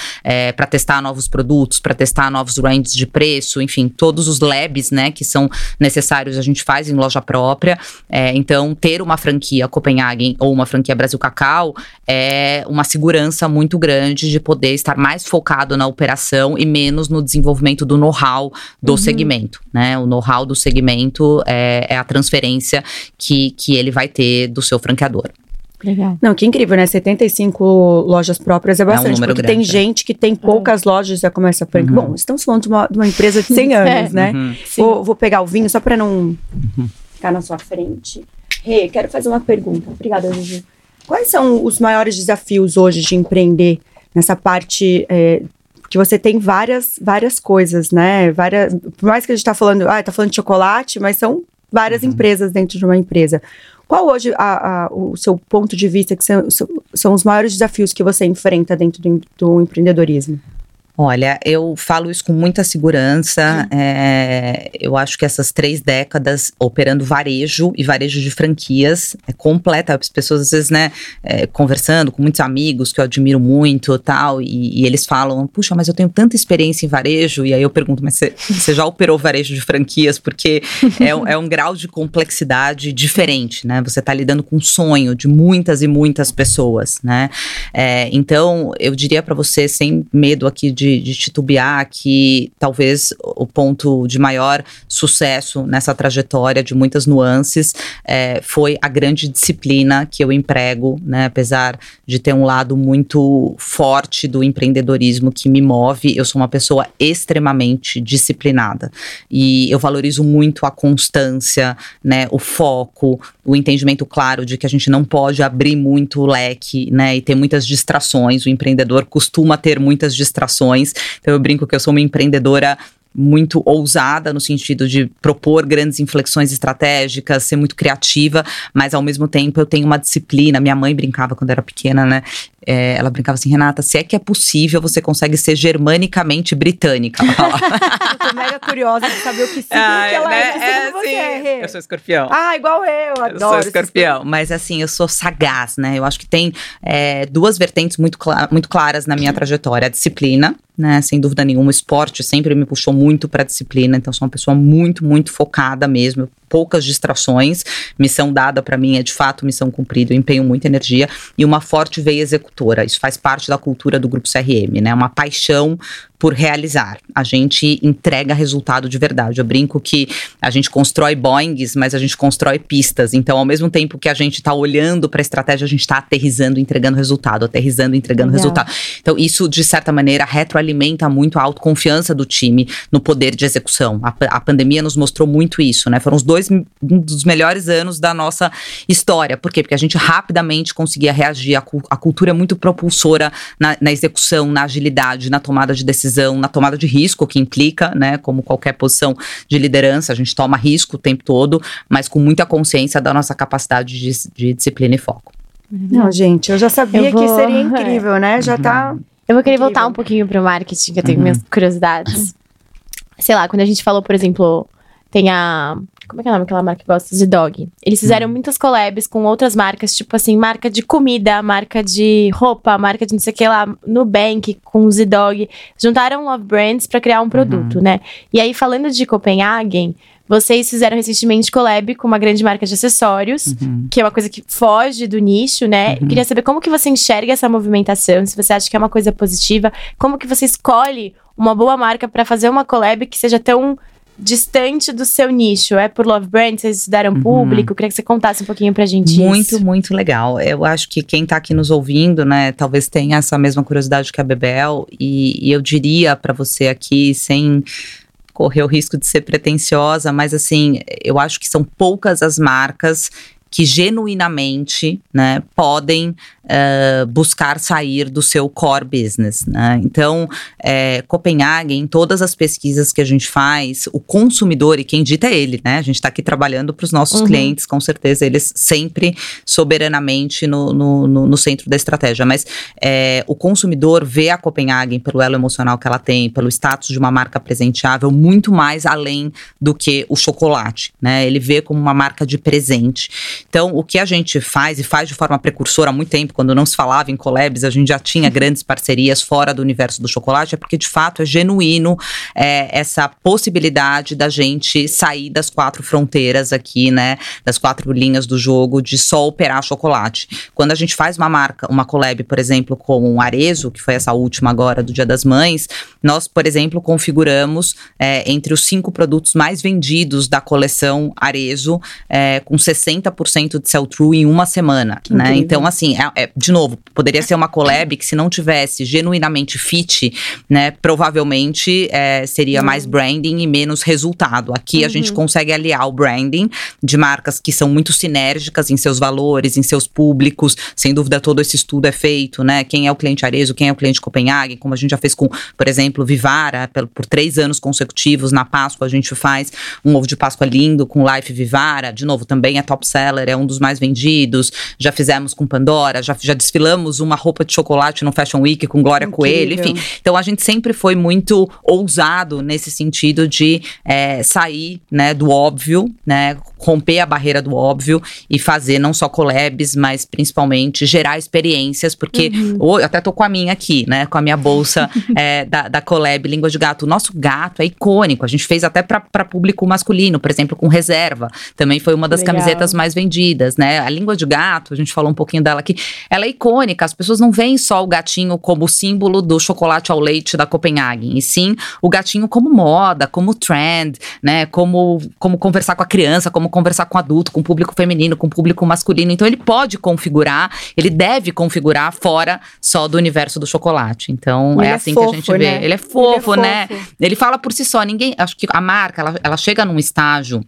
para testar novos produtos, para testar novos ranges de preço, enfim, todos os labs, né, que são necessários a gente faz em loja própria. É, então, ter uma franquia Copenhagen ou uma franquia Brasil Cacau é uma segurança muito grande de poder estar mais focado na operação e menos no desenvolvimento do know-how do Uhum. segmento, né? O know-how do segmento é, é a transferência que, que ele vai ter do seu franqueador. Legal. Não, que incrível, né? 75 lojas próprias é bastante. número porque tem grande, é. gente que tem poucas lojas e já começa a franquia. Uhum. Bom, estamos falando de uma, de uma empresa de 100 anos, né? Uhum. Sim. Vou, vou pegar o vinho só para não ficar na sua frente. Rê, quero fazer uma pergunta. Obrigada, Juju. Quais são os maiores desafios hoje de empreender nessa parte é, que você tem várias, várias coisas, né? Várias, por mais que a gente tá falando, ah, tá falando de chocolate, mas são várias Uhum. empresas dentro de uma empresa. Qual hoje a- a- o seu ponto de vista que são, são os maiores desafios que você enfrenta dentro do, do empreendedorismo? Olha, eu falo isso com muita segurança. é, eu acho que essas três décadas operando varejo e varejo de franquias é completa. As pessoas, às vezes, né, é, conversando com muitos amigos que eu admiro muito tal, e, e eles falam: Puxa, mas eu tenho tanta experiência em varejo. E aí eu pergunto: Mas você, já operou varejo de franquias? Porque é, um- é um grau de complexidade diferente, né? Você está lidando com um sonho de muitas e muitas pessoas, né? É, então, eu diria para você, sem medo aqui de, de titubear, que talvez o ponto de maior sucesso nessa trajetória de muitas nuances é, foi a grande disciplina que eu emprego, né? Apesar de ter um lado muito forte do empreendedorismo que me move, eu sou uma pessoa extremamente disciplinada. E eu valorizo muito a constância, né? O foco, o entendimento claro de que a gente não pode abrir muito o leque, né? E ter muitas distrações. O empreendedor costuma ter muitas distrações. Então eu brinco que eu sou uma empreendedora muito ousada no sentido de propor grandes inflexões estratégicas, ser muito criativa, mas ao mesmo tempo eu tenho uma disciplina. Minha mãe brincava quando era pequena, né? É, ela brincava assim, Renata, se é que é possível, você consegue ser germanicamente britânica. Eu tô mega curiosa de saber o que signo Ah, que ela né? é, você é, Rê. Eu sou escorpião. Ah, igual eu, adoro. Eu sou escorpião, mas assim, eu sou sagaz, né? Eu acho que tem é, duas vertentes muito, cla- muito claras na minha trajetória. A disciplina, né? Sem dúvida nenhuma, o esporte sempre me puxou muito pra disciplina, então sou uma pessoa muito, muito focada mesmo. Eu poucas distrações. Missão dada para mim é de fato missão cumprida, eu empenho muita energia e uma forte veia executora. Isso faz parte da cultura do grupo CRM, né? Uma paixão por realizar. A gente entrega resultado de verdade. Eu brinco que a gente constrói Boeings, mas a gente constrói pistas. Então, ao mesmo tempo que a gente está olhando para a estratégia, a gente está aterrizando, entregando resultado, aterrizando, entregando Legal. resultado. Então, isso, de certa maneira, retroalimenta muito a autoconfiança do time no poder de execução. A, a pandemia nos mostrou muito isso, né? Foram os dois um dos melhores anos da nossa história. Por quê? Porque a gente rapidamente conseguia reagir. A, a cultura é muito propulsora na, na execução, na agilidade, na tomada de decisão na tomada de risco que implica, né, como qualquer posição de liderança, a gente toma risco o tempo todo, mas com muita consciência da nossa capacidade de, de disciplina e foco. Não, gente, eu já sabia eu vou... que seria incrível, né? Já tá. Uhum. Eu vou querer incrível. voltar um pouquinho pro marketing, que eu tenho uhum. minhas curiosidades. Sei lá, quando a gente falou, por exemplo, tem a como é que é o nome daquela marca que gosta? De dog. Eles fizeram hum. muitas collabs com outras marcas, tipo assim, marca de comida, marca de roupa, marca de não sei o que lá, Nubank com o Z-Dog. Juntaram Love Brands para criar um produto, uhum. né? E aí, falando de Copenhagen, vocês fizeram recentemente collab com uma grande marca de acessórios, uhum. que é uma coisa que foge do nicho, né? Uhum. Eu queria saber como que você enxerga essa movimentação, se você acha que é uma coisa positiva, como que você escolhe uma boa marca para fazer uma collab que seja tão distante do seu nicho? É por Love Brand? Vocês estudaram uhum. público? Queria que você contasse um pouquinho pra gente Muito, isso. muito legal. Eu acho que quem tá aqui nos ouvindo, né, talvez tenha essa mesma curiosidade que a Bebel. E, e eu diria para você aqui, sem correr o risco de ser pretensiosa, mas assim, eu acho que são poucas as marcas que genuinamente né, podem uh, buscar sair do seu core business. Né? Então, é, Copenhague, em todas as pesquisas que a gente faz, o consumidor, e quem dita é ele, né? A gente está aqui trabalhando para os nossos uhum. clientes, com certeza, eles sempre soberanamente no, no, no, no centro da estratégia. Mas é, o consumidor vê a Copenhagen pelo elo emocional que ela tem, pelo status de uma marca presenteável, muito mais além do que o chocolate. Né? Ele vê como uma marca de presente. Então, o que a gente faz, e faz de forma precursora há muito tempo, quando não se falava em collabs, a gente já tinha grandes parcerias fora do universo do chocolate, é porque de fato é genuíno é, essa possibilidade da gente sair das quatro fronteiras aqui, né? Das quatro linhas do jogo de só operar chocolate. Quando a gente faz uma marca, uma collab, por exemplo, com o Arezo, que foi essa última agora do Dia das Mães, nós, por exemplo, configuramos é, entre os cinco produtos mais vendidos da coleção Arezo, é, com 60% de sell-through em uma semana, né? Então, assim, é, é de novo, poderia ser uma collab que se não tivesse genuinamente fit, né, provavelmente é, seria uhum. mais branding e menos resultado. Aqui uhum. a gente uhum. consegue aliar o branding de marcas que são muito sinérgicas em seus valores, em seus públicos. Sem dúvida, todo esse estudo é feito, né? Quem é o cliente Arezo, quem é o cliente Copenhague, como a gente já fez com, por exemplo, Vivara, por, por três anos consecutivos. Na Páscoa a gente faz um ovo de Páscoa lindo com Life Vivara. De novo, também é top seller, é um dos mais vendidos. Já fizemos com Pandora, já já desfilamos uma roupa de chocolate no Fashion Week com Glória Incrível. Coelho, enfim. Então a gente sempre foi muito ousado nesse sentido de é, sair né, do óbvio, né? Romper a barreira do óbvio e fazer não só collabs, mas principalmente gerar experiências, porque uhum. eu até tô com a minha aqui, né? Com a minha bolsa é, da, da collab Língua de Gato. O nosso gato é icônico. A gente fez até para público masculino, por exemplo, com reserva. Também foi uma das Legal. camisetas mais vendidas, né? A língua de gato, a gente falou um pouquinho dela aqui ela é icônica. As pessoas não veem só o gatinho como símbolo do chocolate ao leite da Copenhagen, e sim o gatinho como moda, como trend, né? Como, como conversar com a criança, como conversar com adulto, com público feminino, com público masculino. Então ele pode configurar, ele deve configurar fora só do universo do chocolate. Então é, é assim fofo, que a gente vê. Né? Ele é fofo, ele é né? Fofo. Ele fala por si só. Ninguém, acho que a marca, ela, ela chega num estágio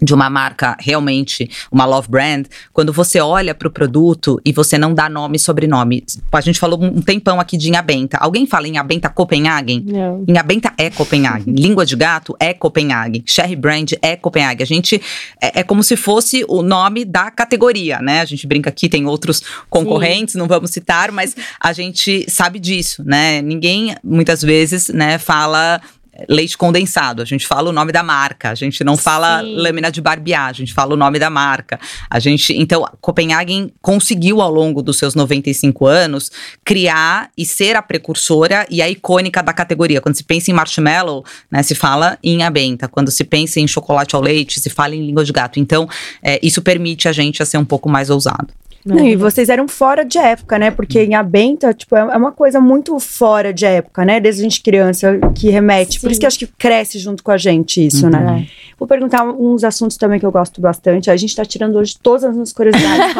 de uma marca realmente, uma love brand, quando você olha para o produto e você não dá nome e sobrenome. A gente falou um tempão aqui de Inhabenta. Alguém fala em Inhabenta Copenhagen? Não. Inhabenta é Copenhagen. Língua de gato é Copenhagen. Sherry Brand é Copenhagen. A gente é, é, como se fosse o nome da categoria, né? A gente brinca aqui, tem outros concorrentes, Sim. não vamos citar, mas a gente sabe disso, né? Ninguém muitas vezes, né, fala leite condensado, a gente fala o nome da marca, a gente não fala Sim. lâmina de barbear, a gente fala o nome da marca. A gente, então, Copenhagen conseguiu ao longo dos seus 95 anos criar e ser a precursora e a icônica da categoria. Quando se pensa em marshmallow, né, se fala em abenta. Quando se pensa em chocolate ao leite, se fala em língua de gato. Então, é, isso permite a gente a ser um pouco mais ousado. Não, e vocês eram fora de época, né? Porque em Abenta, tipo, é é uma coisa muito fora de época, né? Desde a gente criança, que remete. Por Sim. isso que acho que cresce junto com a gente isso, né? Vou perguntar uns assuntos também que eu gosto bastante. A gente tá tirando hoje todas as minhas curiosidades.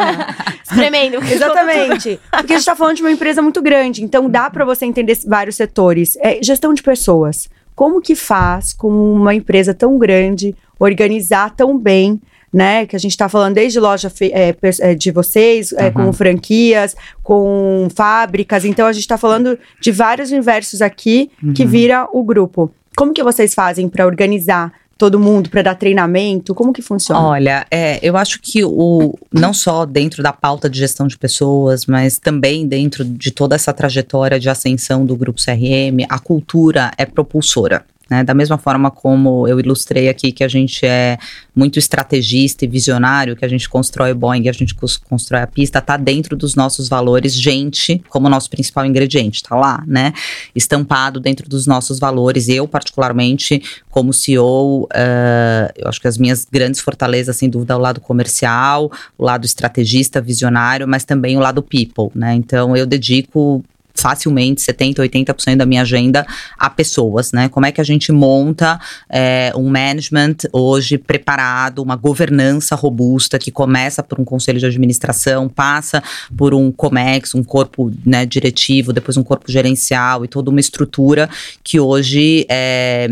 Espremendo. Exatamente. Porque a gente tá falando de uma empresa muito grande, então dá para você entender vários setores. É, gestão de pessoas. Como que faz com uma empresa tão grande organizar tão bem, né? Que a gente tá falando desde loja é, é, de vocês, é, Uhum. com franquias, com fábricas. Então a gente tá falando de vários universos aqui que Uhum. vira o grupo. Como que vocês fazem para organizar todo mundo, para dar treinamento? Como que funciona? Olha, é, eu acho que o não só dentro da pauta de gestão de pessoas, mas também dentro de toda essa trajetória de ascensão do grupo CRM, a cultura é propulsora. Né? Da mesma forma como eu ilustrei aqui que a gente é muito estrategista e visionário, que a gente constrói Boeing, a gente cons- constrói a pista, tá dentro dos nossos valores, gente, como nosso principal ingrediente, tá lá, né? Estampado dentro dos nossos valores. Eu, particularmente, como CEO, eh, eu acho que as minhas grandes fortalezas, sem dúvida, é o lado comercial, o lado estrategista, visionário, mas também o lado people, né? Então, eu dedico facilmente 70, 80% da minha agenda a pessoas, né? Como é que a gente monta eh, um management hoje preparado, uma governança robusta que começa por um conselho de administração, passa por um COMEX, um corpo né, diretivo, depois um corpo gerencial e toda uma estrutura que hoje eh,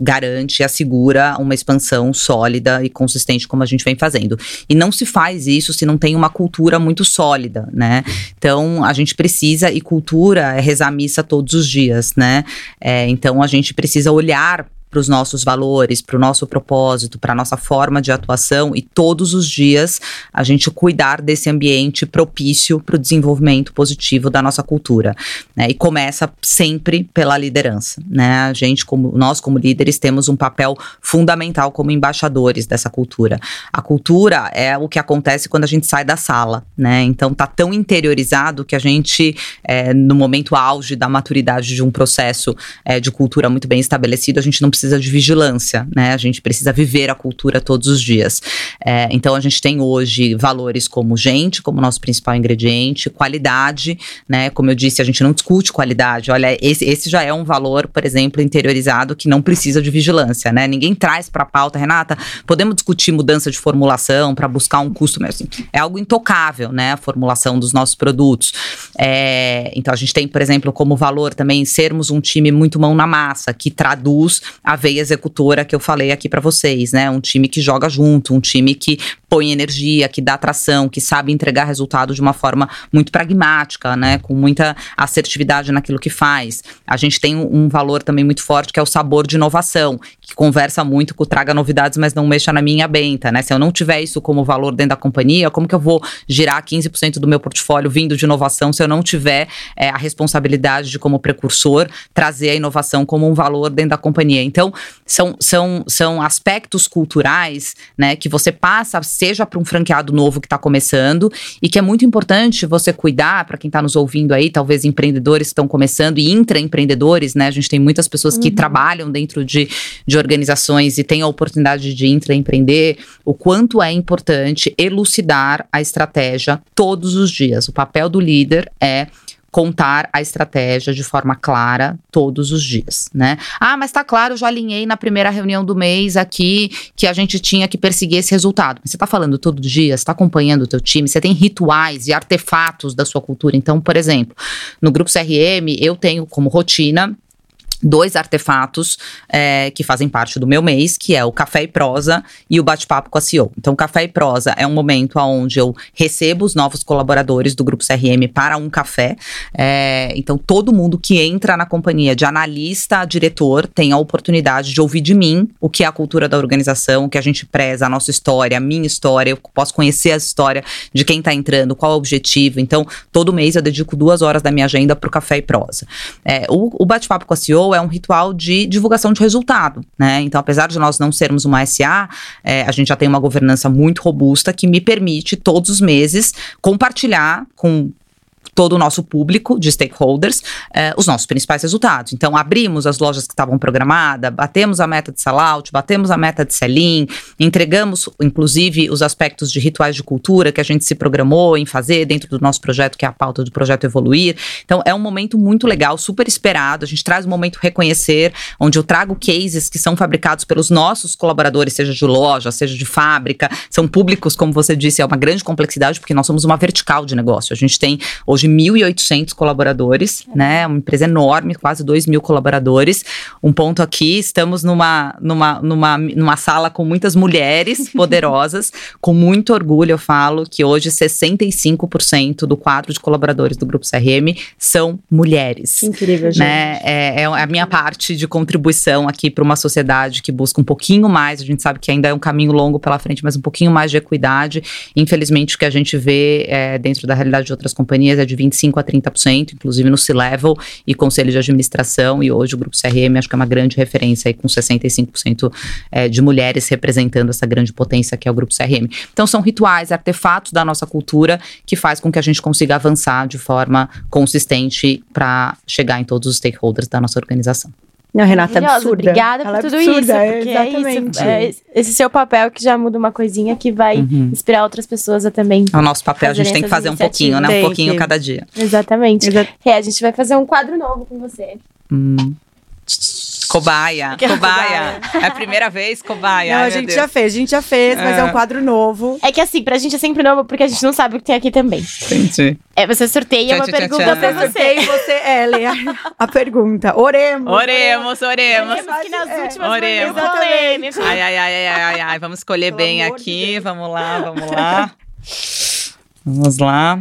garante e assegura uma expansão sólida e consistente como a gente vem fazendo. E não se faz isso se não tem uma cultura muito sólida, né? Então a gente precisa e cultura é rezar missa todos os dias, né? É, então a gente precisa olhar para os nossos valores, para o nosso propósito, para a nossa forma de atuação e todos os dias a gente cuidar desse ambiente propício para o desenvolvimento positivo da nossa cultura. né? E começa sempre pela liderança. Né? A gente, como nós como líderes, temos um papel fundamental como embaixadores dessa cultura. A cultura é o que acontece quando a gente sai da sala, né? Então tá tão interiorizado que a gente, é, no momento auge da maturidade de um processo é, de cultura muito bem estabelecido, a gente não precisa de vigilância, né? A gente precisa viver a cultura todos os dias. É, então a gente tem hoje valores como gente, como nosso principal ingrediente, qualidade, né? Como eu disse, a gente não discute qualidade. Olha, esse, esse já é um valor, por exemplo, interiorizado que não precisa de vigilância, né? Ninguém traz para a pauta, Renata, podemos discutir mudança de formulação para buscar um custo, mas assim, é algo intocável, né? A formulação dos nossos produtos. É, então a gente tem, por exemplo, como valor também sermos um time muito mão na massa, que traduz a veia executora que eu falei aqui para vocês, né? Um time que joga junto, um time que põe energia, que dá atração, que sabe entregar resultado de uma forma muito pragmática, né? Com muita assertividade naquilo que faz. A gente tem um, valor também muito forte que é o sabor de inovação, que conversa muito com o traga novidades, mas não mexa na minha benta, né? Se eu não tiver isso como valor dentro da companhia, como que eu vou girar 15% do meu portfólio vindo de inovação se eu não tiver é, a responsabilidade de, como precursor, trazer a inovação como um valor dentro da companhia? Então, são, são, são aspectos culturais, né, que você passa, seja para um franqueado novo que está começando, e que é muito importante você cuidar, para quem está nos ouvindo aí, talvez empreendedores que estão começando e intraempreendedores, né? A gente tem muitas pessoas que trabalham dentro de, de organizações e têm a oportunidade de intraempreender, o quanto é importante elucidar a estratégia todos os dias. O papel do líder é contar a estratégia de forma clara todos os dias, né? Ah, mas tá claro, já alinhei na primeira reunião do mês aqui que a gente tinha que perseguir esse resultado. Você tá falando todo dia, você tá acompanhando o teu time, você tem rituais e artefatos da sua cultura. Então, por exemplo, no grupo CRM, eu tenho como rotina dois artefatos é, que fazem parte do meu mês, que é o café e prosa e o bate-papo com a CEO. Então, café e prosa é um momento onde eu recebo os novos colaboradores do grupo CRM para um café. É, então, todo mundo que entra na companhia, de analista a diretor, tem a oportunidade de ouvir de mim o que é a cultura da organização, o que a gente preza, a nossa história, a minha história. Eu posso conhecer a história de quem está entrando, qual é o objetivo. Então, todo mês eu dedico duas horas da minha agenda para o café e prosa. É, o, o bate-papo com a CEO é um ritual de divulgação de resultado, né? Então, apesar de nós não sermos uma SA, é, a gente já tem uma governança muito robusta que me permite todos os meses compartilhar com todo o nosso público de stakeholders eh, os nossos principais resultados. Então, abrimos as lojas que estavam programadas, batemos a meta de sellout, batemos a meta de sell-in, entregamos, inclusive, os aspectos de rituais de cultura que a gente se programou em fazer dentro do nosso projeto, que é a pauta do projeto Evoluir. Então, é um momento muito legal, super esperado. A gente traz o um momento reconhecer, onde eu trago cases que são fabricados pelos nossos colaboradores, seja de loja, seja de fábrica, são públicos, como você disse, é uma grande complexidade, porque nós somos uma vertical de negócio. A gente tem hoje 1.800 colaboradores, é. né? Uma empresa enorme, quase 2 mil colaboradores. Um ponto aqui, estamos numa, numa, numa, numa sala com muitas mulheres poderosas. com muito orgulho, eu falo que hoje 65% do quadro de colaboradores do Grupo CRM são mulheres. incrível, né? gente. Né? É, é a minha parte de contribuição aqui para uma sociedade que busca um pouquinho mais. A gente sabe que ainda é um caminho longo pela frente, mas um pouquinho mais de equidade. Infelizmente, o que a gente vê é, dentro da realidade de outras companhias é de 25% a 30%, inclusive no C-Level e conselho de administração. E hoje o Grupo CRM acho que é uma grande referência aí, com 65% é, de mulheres representando essa grande potência que é o Grupo CRM. Então são rituais, artefatos da nossa cultura que faz com que a gente consiga avançar de forma consistente para chegar em todos os stakeholders da nossa organização. Não, Renata, é absurda. Obrigada Ela por é tudo absurda, isso. Porque é, exatamente. É isso, é esse seu papel que já muda uma coisinha que vai uhum. inspirar outras pessoas a também. É o nosso papel, a gente tem que fazer um pouquinho, né? Um pouquinho cada dia. Exatamente. Exat... É, a gente vai fazer um quadro novo com você. Hum. Cobaia, cobaia. É a primeira vez, cobaia. Não, a gente já fez, a gente já fez, mas é. é um quadro novo. É que assim, pra gente é sempre novo porque a gente não sabe o que tem aqui também. Entendi. É, você sorteia uma pergunta pra você. E você, é, lê a, pergunta. Oremos. Oremos, oremos. Oremos que nas é. últimas oremos. polêmicas. Ai, ai, ai, ai, ai, ai. Vamos escolher Pelo bem aqui. De vamos lá, vamos lá. vamos lá.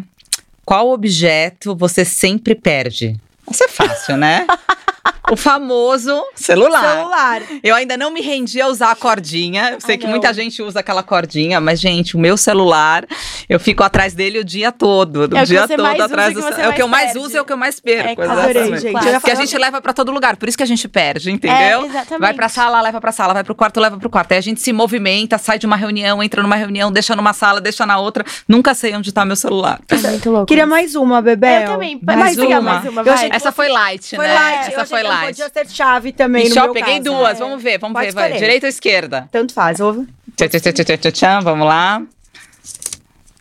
Qual objeto você sempre perde? Isso é fácil, né? O famoso celular. Celular. Eu ainda não me rendi a usar a cordinha. Eu sei que muita gente usa aquela cordinha, mas, gente, o meu celular, eu fico atrás dele o dia todo. O é dia todo atrás do É o que eu mais uso e é o que eu mais perco. É, adorei, gente. Claro. Que a gente leva para todo lugar. Por isso que a gente perde, entendeu? É, exatamente. Vai pra sala, leva pra sala. Vai pro quarto, leva pro quarto. Aí a gente se movimenta, sai de uma reunião, entra numa reunião, deixa numa sala, deixa na outra. Nunca sei onde tá meu celular. É muito louco. Queria mais uma, bebê. Eu também. Mais, mais uma. Mais uma Essa foi light, foi né? Light. Essa foi light. Podia ser chave também. E no meu peguei caso. duas. É. Vamos ver, vamos Pode ver. Vai. Direita ou esquerda? Tanto faz. Ouve. Tchau, tchau, vamos lá.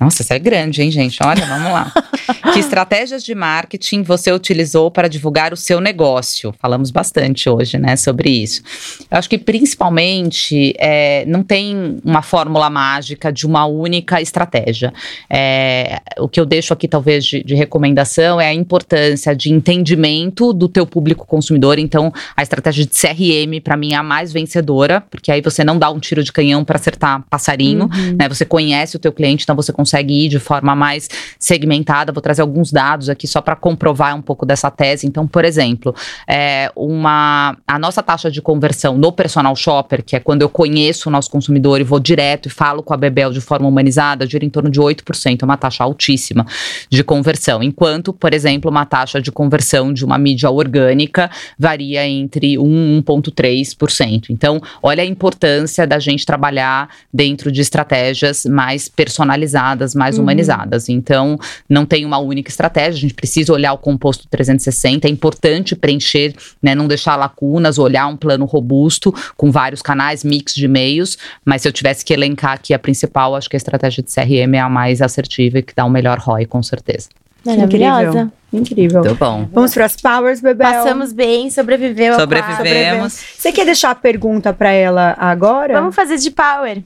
Nossa, essa é grande, hein, gente? Olha, vamos lá. que estratégias de marketing você utilizou para divulgar o seu negócio? Falamos bastante hoje, né, sobre isso. Eu acho que principalmente é, não tem uma fórmula mágica de uma única estratégia. É, o que eu deixo aqui, talvez, de, de recomendação é a importância de entendimento do teu público consumidor. Então, a estratégia de CRM, para mim, é a mais vencedora, porque aí você não dá um tiro de canhão para acertar passarinho, uhum. né? Você conhece o teu cliente, então você consegue consegue ir de forma mais segmentada. Vou trazer alguns dados aqui só para comprovar um pouco dessa tese. Então, por exemplo, é uma, a nossa taxa de conversão no personal shopper, que é quando eu conheço o nosso consumidor e vou direto e falo com a Bebel de forma humanizada, gira em torno de 8%, é uma taxa altíssima de conversão. Enquanto, por exemplo, uma taxa de conversão de uma mídia orgânica varia entre 1 e 1,3%. Então, olha a importância da gente trabalhar dentro de estratégias mais personalizadas mais uhum. humanizadas. Então, não tem uma única estratégia, a gente precisa olhar o composto 360, é importante preencher, né, não deixar lacunas, olhar um plano robusto com vários canais, mix de meios, mas se eu tivesse que elencar aqui a principal, acho que a estratégia de CRM é a mais assertiva e que dá o melhor ROI, com certeza. Maravilhosa. Incrível. Muito bom. Vamos para as powers, Bebel. Passamos bem, sobreviveu. Sobrevivemos. Você quer deixar a pergunta para ela agora? Vamos fazer de power.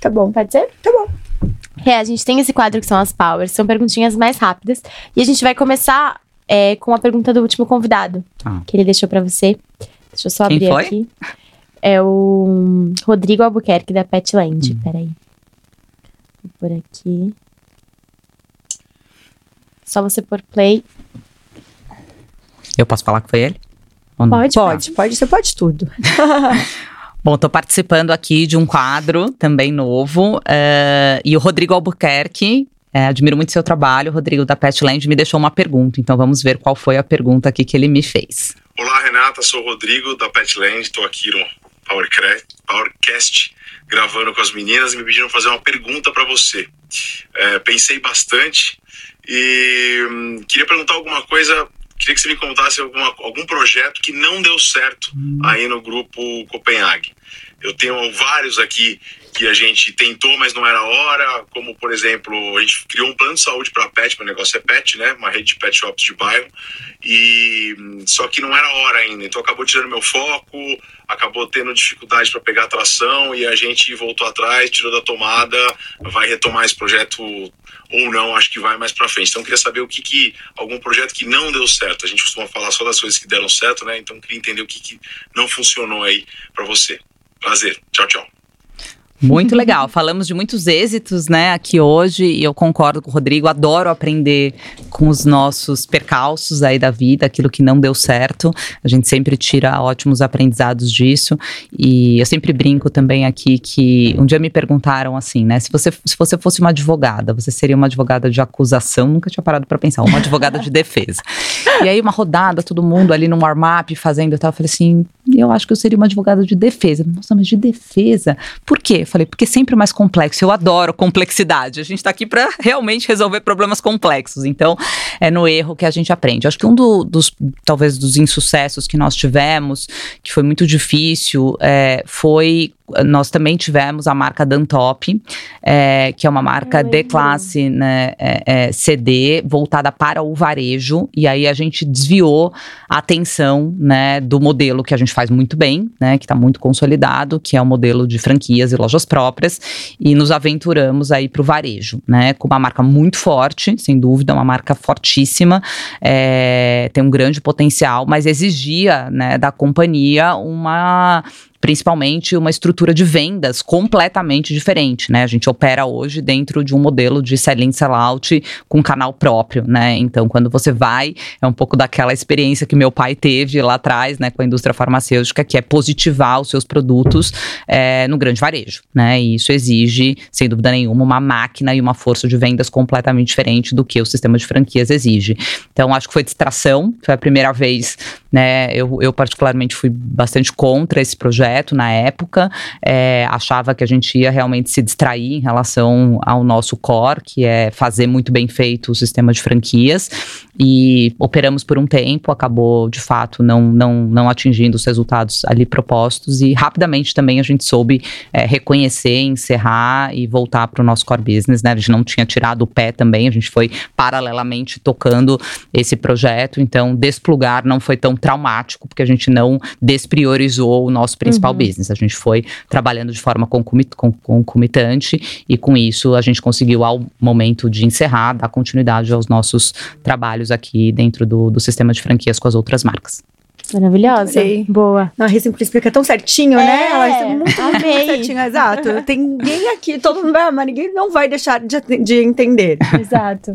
Tá bom. Pode ser? Tá bom. É, a gente tem esse quadro que são as powers, são perguntinhas mais rápidas. E a gente vai começar é, com a pergunta do último convidado, ah. que ele deixou para você. Deixa eu só abrir aqui. É o Rodrigo Albuquerque, da Petland. Hum. Peraí. Vou por aqui. Só você pôr play. Eu posso falar que foi ele? Pode, pode, pode, você pode tudo. Bom, estou participando aqui de um quadro também novo. Uh, e o Rodrigo Albuquerque, é, admiro muito seu trabalho, Rodrigo da Petland me deixou uma pergunta. Então vamos ver qual foi a pergunta aqui que ele me fez. Olá, Renata, sou o Rodrigo da Petland, estou aqui no Powercast gravando com as meninas e me pediram fazer uma pergunta para você. É, pensei bastante e hum, queria perguntar alguma coisa. Queria que você me contasse alguma, algum projeto que não deu certo aí no grupo Copenhague. Eu tenho vários aqui que a gente tentou, mas não era hora, como por exemplo, a gente criou um plano de saúde para pet, meu negócio é pet, né? Uma rede de pet shops de bairro. E só que não era hora ainda, então acabou tirando meu foco, acabou tendo dificuldade para pegar atração e a gente voltou atrás, tirou da tomada, vai retomar esse projeto ou não, acho que vai mais para frente. Então queria saber o que que algum projeto que não deu certo. A gente costuma falar só das coisas que deram certo, né? Então queria entender o que que não funcionou aí para você. Prazer. Tchau, tchau. Muito legal. Falamos de muitos êxitos, né, aqui hoje, e eu concordo com o Rodrigo. Adoro aprender com os nossos percalços aí da vida, aquilo que não deu certo. A gente sempre tira ótimos aprendizados disso. E eu sempre brinco também aqui que um dia me perguntaram assim, né, se você, se você fosse uma advogada, você seria uma advogada de acusação? Nunca tinha parado para pensar, uma advogada de defesa. E aí, uma rodada, todo mundo ali no warm-up fazendo e tal. Eu falei assim, eu acho que eu seria uma advogada de defesa. Nossa, mas de defesa? Por quê? Eu falei, porque é sempre mais complexo. Eu adoro complexidade. A gente está aqui para realmente resolver problemas complexos. Então, é no erro que a gente aprende. Acho que um do, dos, talvez, dos insucessos que nós tivemos, que foi muito difícil, é, foi nós também tivemos a marca Dantop, é, que é uma marca de classe né, é, é, CD voltada para o varejo, e aí a gente desviou a atenção né, do modelo que a gente faz muito bem, né, que está muito consolidado, que é o modelo de franquias e lojas próprias, e nos aventuramos aí para o varejo, né, com uma marca muito forte, sem dúvida, uma marca fortíssima, é, tem um grande potencial, mas exigia né, da companhia uma principalmente uma estrutura de vendas completamente diferente, né? A gente opera hoje dentro de um modelo de sell-in, sell-out com canal próprio, né? Então, quando você vai, é um pouco daquela experiência que meu pai teve lá atrás, né, com a indústria farmacêutica, que é positivar os seus produtos é, no grande varejo, né? E isso exige, sem dúvida nenhuma, uma máquina e uma força de vendas completamente diferente do que o sistema de franquias exige. Então, acho que foi distração, foi a primeira vez, né? Eu, eu particularmente fui bastante contra esse projeto na época, é, achava que a gente ia realmente se distrair em relação ao nosso core, que é fazer muito bem feito o sistema de franquias, e operamos por um tempo, acabou de fato não, não, não atingindo os resultados ali propostos, e rapidamente também a gente soube é, reconhecer, encerrar e voltar para o nosso core business, né? A gente não tinha tirado o pé também, a gente foi paralelamente tocando esse projeto, então desplugar não foi tão traumático, porque a gente não despriorizou o nosso principal uhum. business. A gente foi trabalhando de forma concomitante e com isso a gente conseguiu, ao momento de encerrar, dar continuidade aos nossos trabalhos aqui dentro do, do sistema de franquias com as outras marcas. Maravilhosa. Sei. Boa. A Rê sempre explica tão certinho, é, né? Ela é muito, muito certinho, exato. Tem ninguém aqui, todo mundo vai amar, ninguém não vai deixar de, de entender. Exato.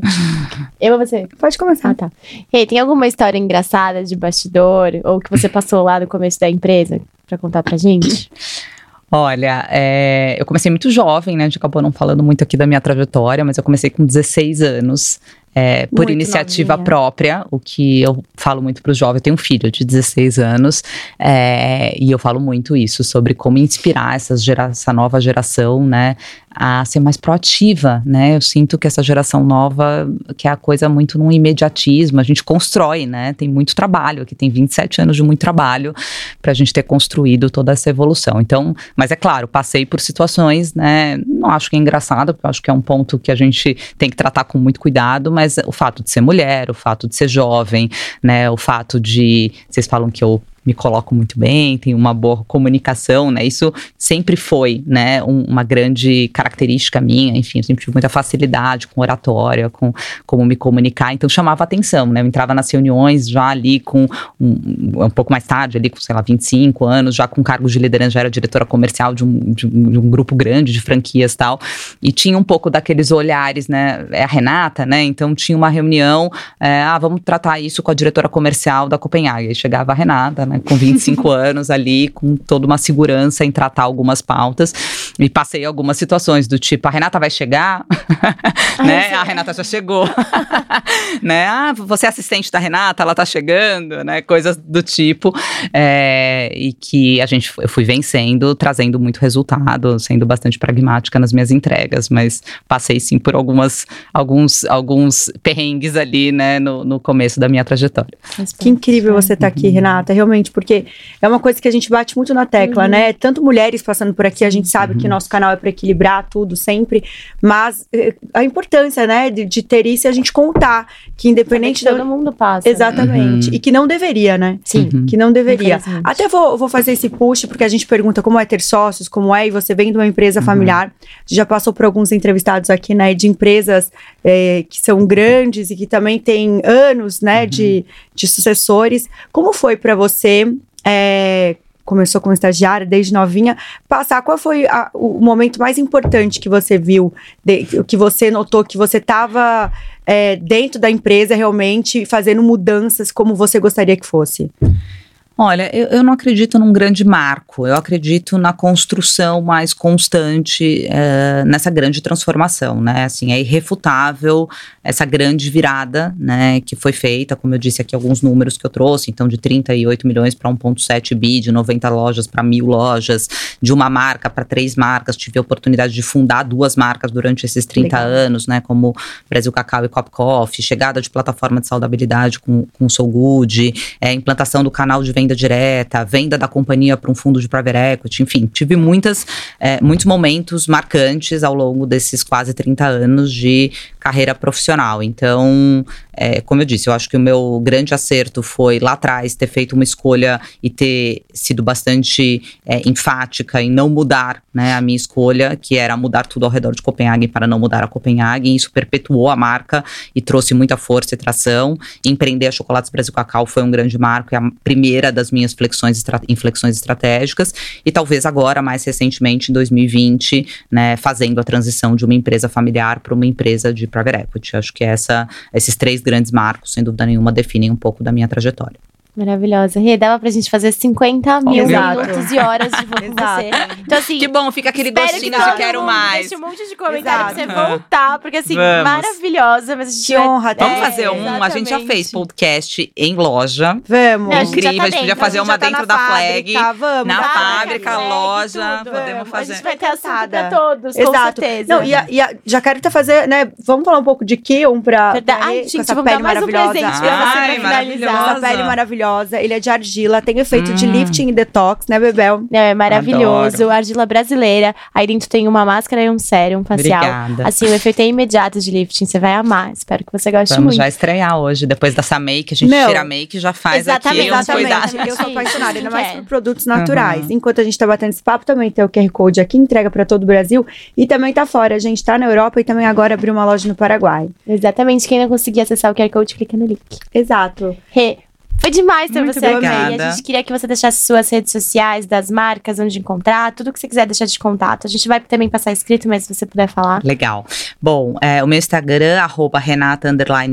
Eu ou você? Pode começar. Ah, tá. E aí, tem alguma história engraçada de bastidor ou que você passou lá no começo da empresa para contar pra gente? Olha, é, eu comecei muito jovem, né? A gente acabou não falando muito aqui da minha trajetória, mas eu comecei com 16 anos é, por muito iniciativa novinha. própria, o que eu falo muito para os jovens. Eu tenho um filho de 16 anos é, e eu falo muito isso sobre como inspirar gera, essa nova geração, né, a ser mais proativa, né? Eu sinto que essa geração nova, que é a coisa muito num imediatismo, a gente constrói, né? Tem muito trabalho, aqui tem 27 anos de muito trabalho para a gente ter construído toda essa evolução. Então, mas é claro, passei por situações, né? Não acho que é engraçado, porque eu acho que é um ponto que a gente tem que tratar com muito cuidado, mas o fato de ser mulher, o fato de ser jovem, né? O fato de vocês falam que eu me coloco muito bem, tenho uma boa comunicação, né? Isso sempre foi, né, um, uma grande característica minha, enfim, eu sempre tive muita facilidade com oratória, com como me comunicar, então chamava atenção, né? Eu entrava nas reuniões já ali com um, um pouco mais tarde, ali com, sei lá, 25 anos, já com cargos de liderança, já era diretora comercial de um, de um, de um grupo grande de franquias tal, e tinha um pouco daqueles olhares, né? É a Renata, né? Então tinha uma reunião, é, ah, vamos tratar isso com a diretora comercial da Copenhague, aí chegava a Renata, né, com 25 anos ali, com toda uma segurança em tratar algumas pautas. E passei algumas situações do tipo, a Renata vai chegar, né? A Renata já chegou, né? Ah, você é assistente da Renata, ela tá chegando, né? Coisas do tipo, é, e que a gente, eu fui vencendo, trazendo muito resultado, sendo bastante pragmática nas minhas entregas, mas passei sim por algumas, alguns, alguns perrengues ali, né? No, no começo da minha trajetória. Que incrível você estar tá aqui, Renata, realmente, porque é uma coisa que a gente bate muito na tecla, uhum. né? Tanto mulheres passando por aqui, a gente sabe uhum. Que nosso canal é para equilibrar tudo sempre, mas eh, a importância, né, de, de ter isso e a gente contar que independente que todo mundo passa. Né? Exatamente. Uhum. E que não deveria, né? Sim. Uhum. Que não deveria. Até vou, vou fazer esse push, porque a gente pergunta como é ter sócios, como é, e você vem de uma empresa uhum. familiar. Já passou por alguns entrevistados aqui, né, de empresas é, que são grandes e que também têm anos, né, de, de sucessores. Como foi para você? É, começou como estagiária desde novinha, passar qual foi a, o momento mais importante que você viu, de, que você notou que você estava é, dentro da empresa realmente fazendo mudanças como você gostaria que fosse? Olha, eu, eu, não acredito num grande marco, eu acredito na construção mais constante é, nessa grande transformação, né? Assim, é irrefutável essa grande virada, né, que foi feita, como eu disse aqui, alguns números que eu trouxe, então de 38 milhões para 1,7 bi, de 90 lojas para mil lojas, de uma marca para três marcas, tive a oportunidade de fundar duas marcas durante esses 30 Legal. anos, né, como Brasil Cacau e Cop Coffee, chegada de plataforma de saudabilidade com, com o Soul Good, é, implantação do canal de venda venda direta, venda da companhia para um fundo de private equity, enfim, tive muitas, é, muitos momentos marcantes ao longo desses quase 30 anos de carreira profissional. Então, é, como eu disse, eu acho que o meu grande acerto foi lá atrás ter feito uma escolha e ter sido bastante é, enfática em não mudar né, a minha escolha, que era mudar tudo ao redor de Copenhague para não mudar a Copenhague. E isso perpetuou a marca e trouxe muita força e tração. Empreender a Chocolates Brasil Cacau foi um grande marco e a primeira das minhas flexões, inflexões estratégicas. E talvez agora, mais recentemente, em 2020, né, fazendo a transição de uma empresa familiar para uma empresa de private equity. Acho que essa, esses três grandes marcos, sem dúvida nenhuma, definem um pouco da minha trajetória. Maravilhosa. Rê, dava pra gente fazer 50 mil Exato. minutos e horas de com você. Então, assim. Que bom, fica aquele gostinho que de quero mais. Deixa um monte de comentário Exato. pra você voltar, porque assim, Vamos. maravilhosa. Mas a gente que vai... honra, Vamos fazer um. Exatamente. A gente já fez podcast em loja. Vamos. Não, a Incrível. A gente, tá a gente podia fazer uma tá dentro da flag. Vamos. Na fábrica, loja. Podemos fazer. A gente vai ter assunto pra todos, Exato. com certeza. Não, e, a, e a, já quero até fazer, né? Vamos falar um pouco de Kion pra. Verdade. Ai, gente, essa pele maravilhosa. Um presente pra você pra finalizar. Essa pele maravilhosa. Ele é de argila, tem efeito hum. de lifting e detox, né, Bebel? Não, é maravilhoso. Adoro. Argila brasileira. Aí dentro tem uma máscara e um sérum facial. Obrigada. Assim, o efeito é imediato de lifting. Você vai amar. Espero que você goste Vamos muito. já estrear hoje. Depois dessa make, a gente Meu, tira a make e já faz exatamente, aqui exatamente. Eu sou apaixonada, ainda mais por produtos naturais. Uhum. Enquanto a gente tá batendo esse papo, também tem o QR Code aqui, entrega para todo o Brasil. E também tá fora. A gente tá na Europa e também agora abriu uma loja no Paraguai. Exatamente. Quem não conseguir acessar o QR Code, clica no link. Exato. Rê, foi demais ter Muito você aqui. E a gente queria que você deixasse suas redes sociais, das marcas, onde encontrar, tudo que você quiser deixar de contato. A gente vai também passar escrito, mas se você puder falar. Legal. Bom, é, o meu Instagram, arroba Renata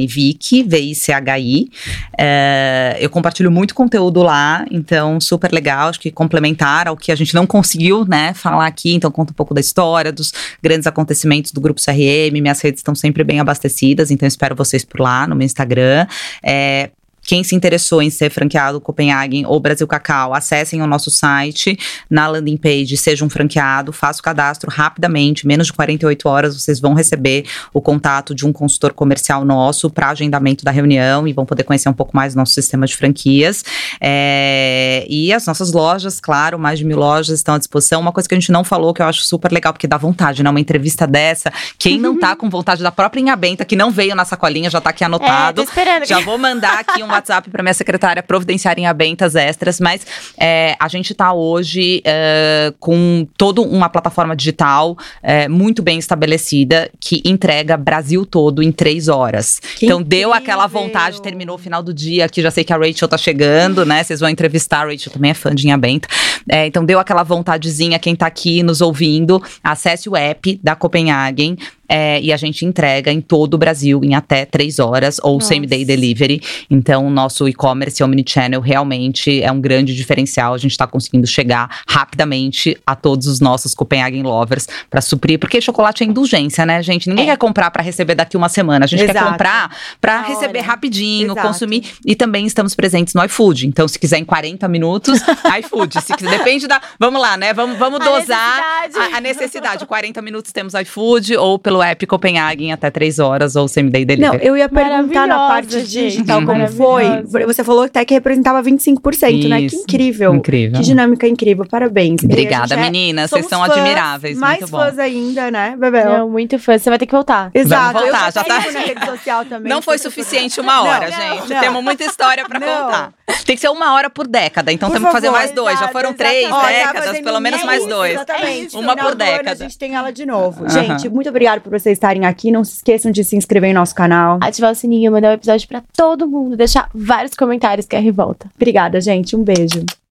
Vicky, V-I-C-H-I. É, eu compartilho muito conteúdo lá, então super legal. Acho que complementar ao que a gente não conseguiu, né, falar aqui. Então conta um pouco da história, dos grandes acontecimentos do Grupo CRM. Minhas redes estão sempre bem abastecidas, então espero vocês por lá no meu Instagram. É, quem se interessou em ser franqueado Copenhagen ou Brasil Cacau, acessem o nosso site na landing page, seja um franqueado, faça o cadastro rapidamente, menos de 48 horas vocês vão receber o contato de um consultor comercial nosso para agendamento da reunião e vão poder conhecer um pouco mais do nosso sistema de franquias. É, e as nossas lojas, claro, mais de mil lojas estão à disposição. Uma coisa que a gente não falou que eu acho super legal, porque dá vontade, né? Uma entrevista dessa, quem não tá com vontade da própria Inha Benta, que não veio na sacolinha, já tá aqui anotado. É, esperando. Já vou mandar aqui uma WhatsApp para minha secretária providenciarem abentas extras, mas é, a gente está hoje é, com toda uma plataforma digital é, muito bem estabelecida que entrega Brasil todo em três horas. Que então incrível. deu aquela vontade, terminou o final do dia, aqui já sei que a Rachel tá chegando, né? Vocês vão entrevistar, a Rachel também é fã de Inha Benta. É, então deu aquela vontadezinha, quem tá aqui nos ouvindo, acesse o app da Copenhagen, é, e a gente entrega em todo o Brasil em até três horas ou Nossa. same day delivery. Então, o nosso e-commerce omnichannel realmente é um grande diferencial. A gente está conseguindo chegar rapidamente a todos os nossos Copenhagen lovers para suprir, porque chocolate é indulgência, né, gente? Ninguém É. quer comprar para receber daqui uma semana. A gente quer Exato. comprar para receber hora. rapidinho, Exato. consumir. E também estamos presentes no iFood. Então, se quiser em 40 minutos, iFood. Se quiser, depende da. Vamos lá, né? Vamos, vamos A dosar necessidade. a, a necessidade. 40 minutos temos iFood ou pelo app Copenhagen até 3 horas ou same day Não, delivery. eu ia perguntar na parte gente, digital como foi. Você falou até que representava 25%, né? Que Isso. incrível. Incrível. Que dinâmica incrível. Parabéns. Obrigada, é- meninas. Vocês são fãs, admiráveis. Mais muito bom. fãs ainda, né, Bebel? Não, muito fã. Você vai ter que voltar. Exato. Vamos voltar, eu já tá- na rede social também. Não foi suficiente uma hora, Não, gente. não. Temos muita história pra Não. contar. Tem que ser uma hora por década, então Por temos que fazer mais dois. Já exato, foram exatamente. três décadas, pelo menos isso, mais dois. Exatamente. Uma por década. a gente tem ela de novo. Gente, muito obrigada por vocês estarem aqui. Não se esqueçam de se inscrever em nosso canal. Ativar o sininho, mandar o episódio pra todo mundo, deixar vários comentários que a revolta. Obrigada, gente. Um beijo.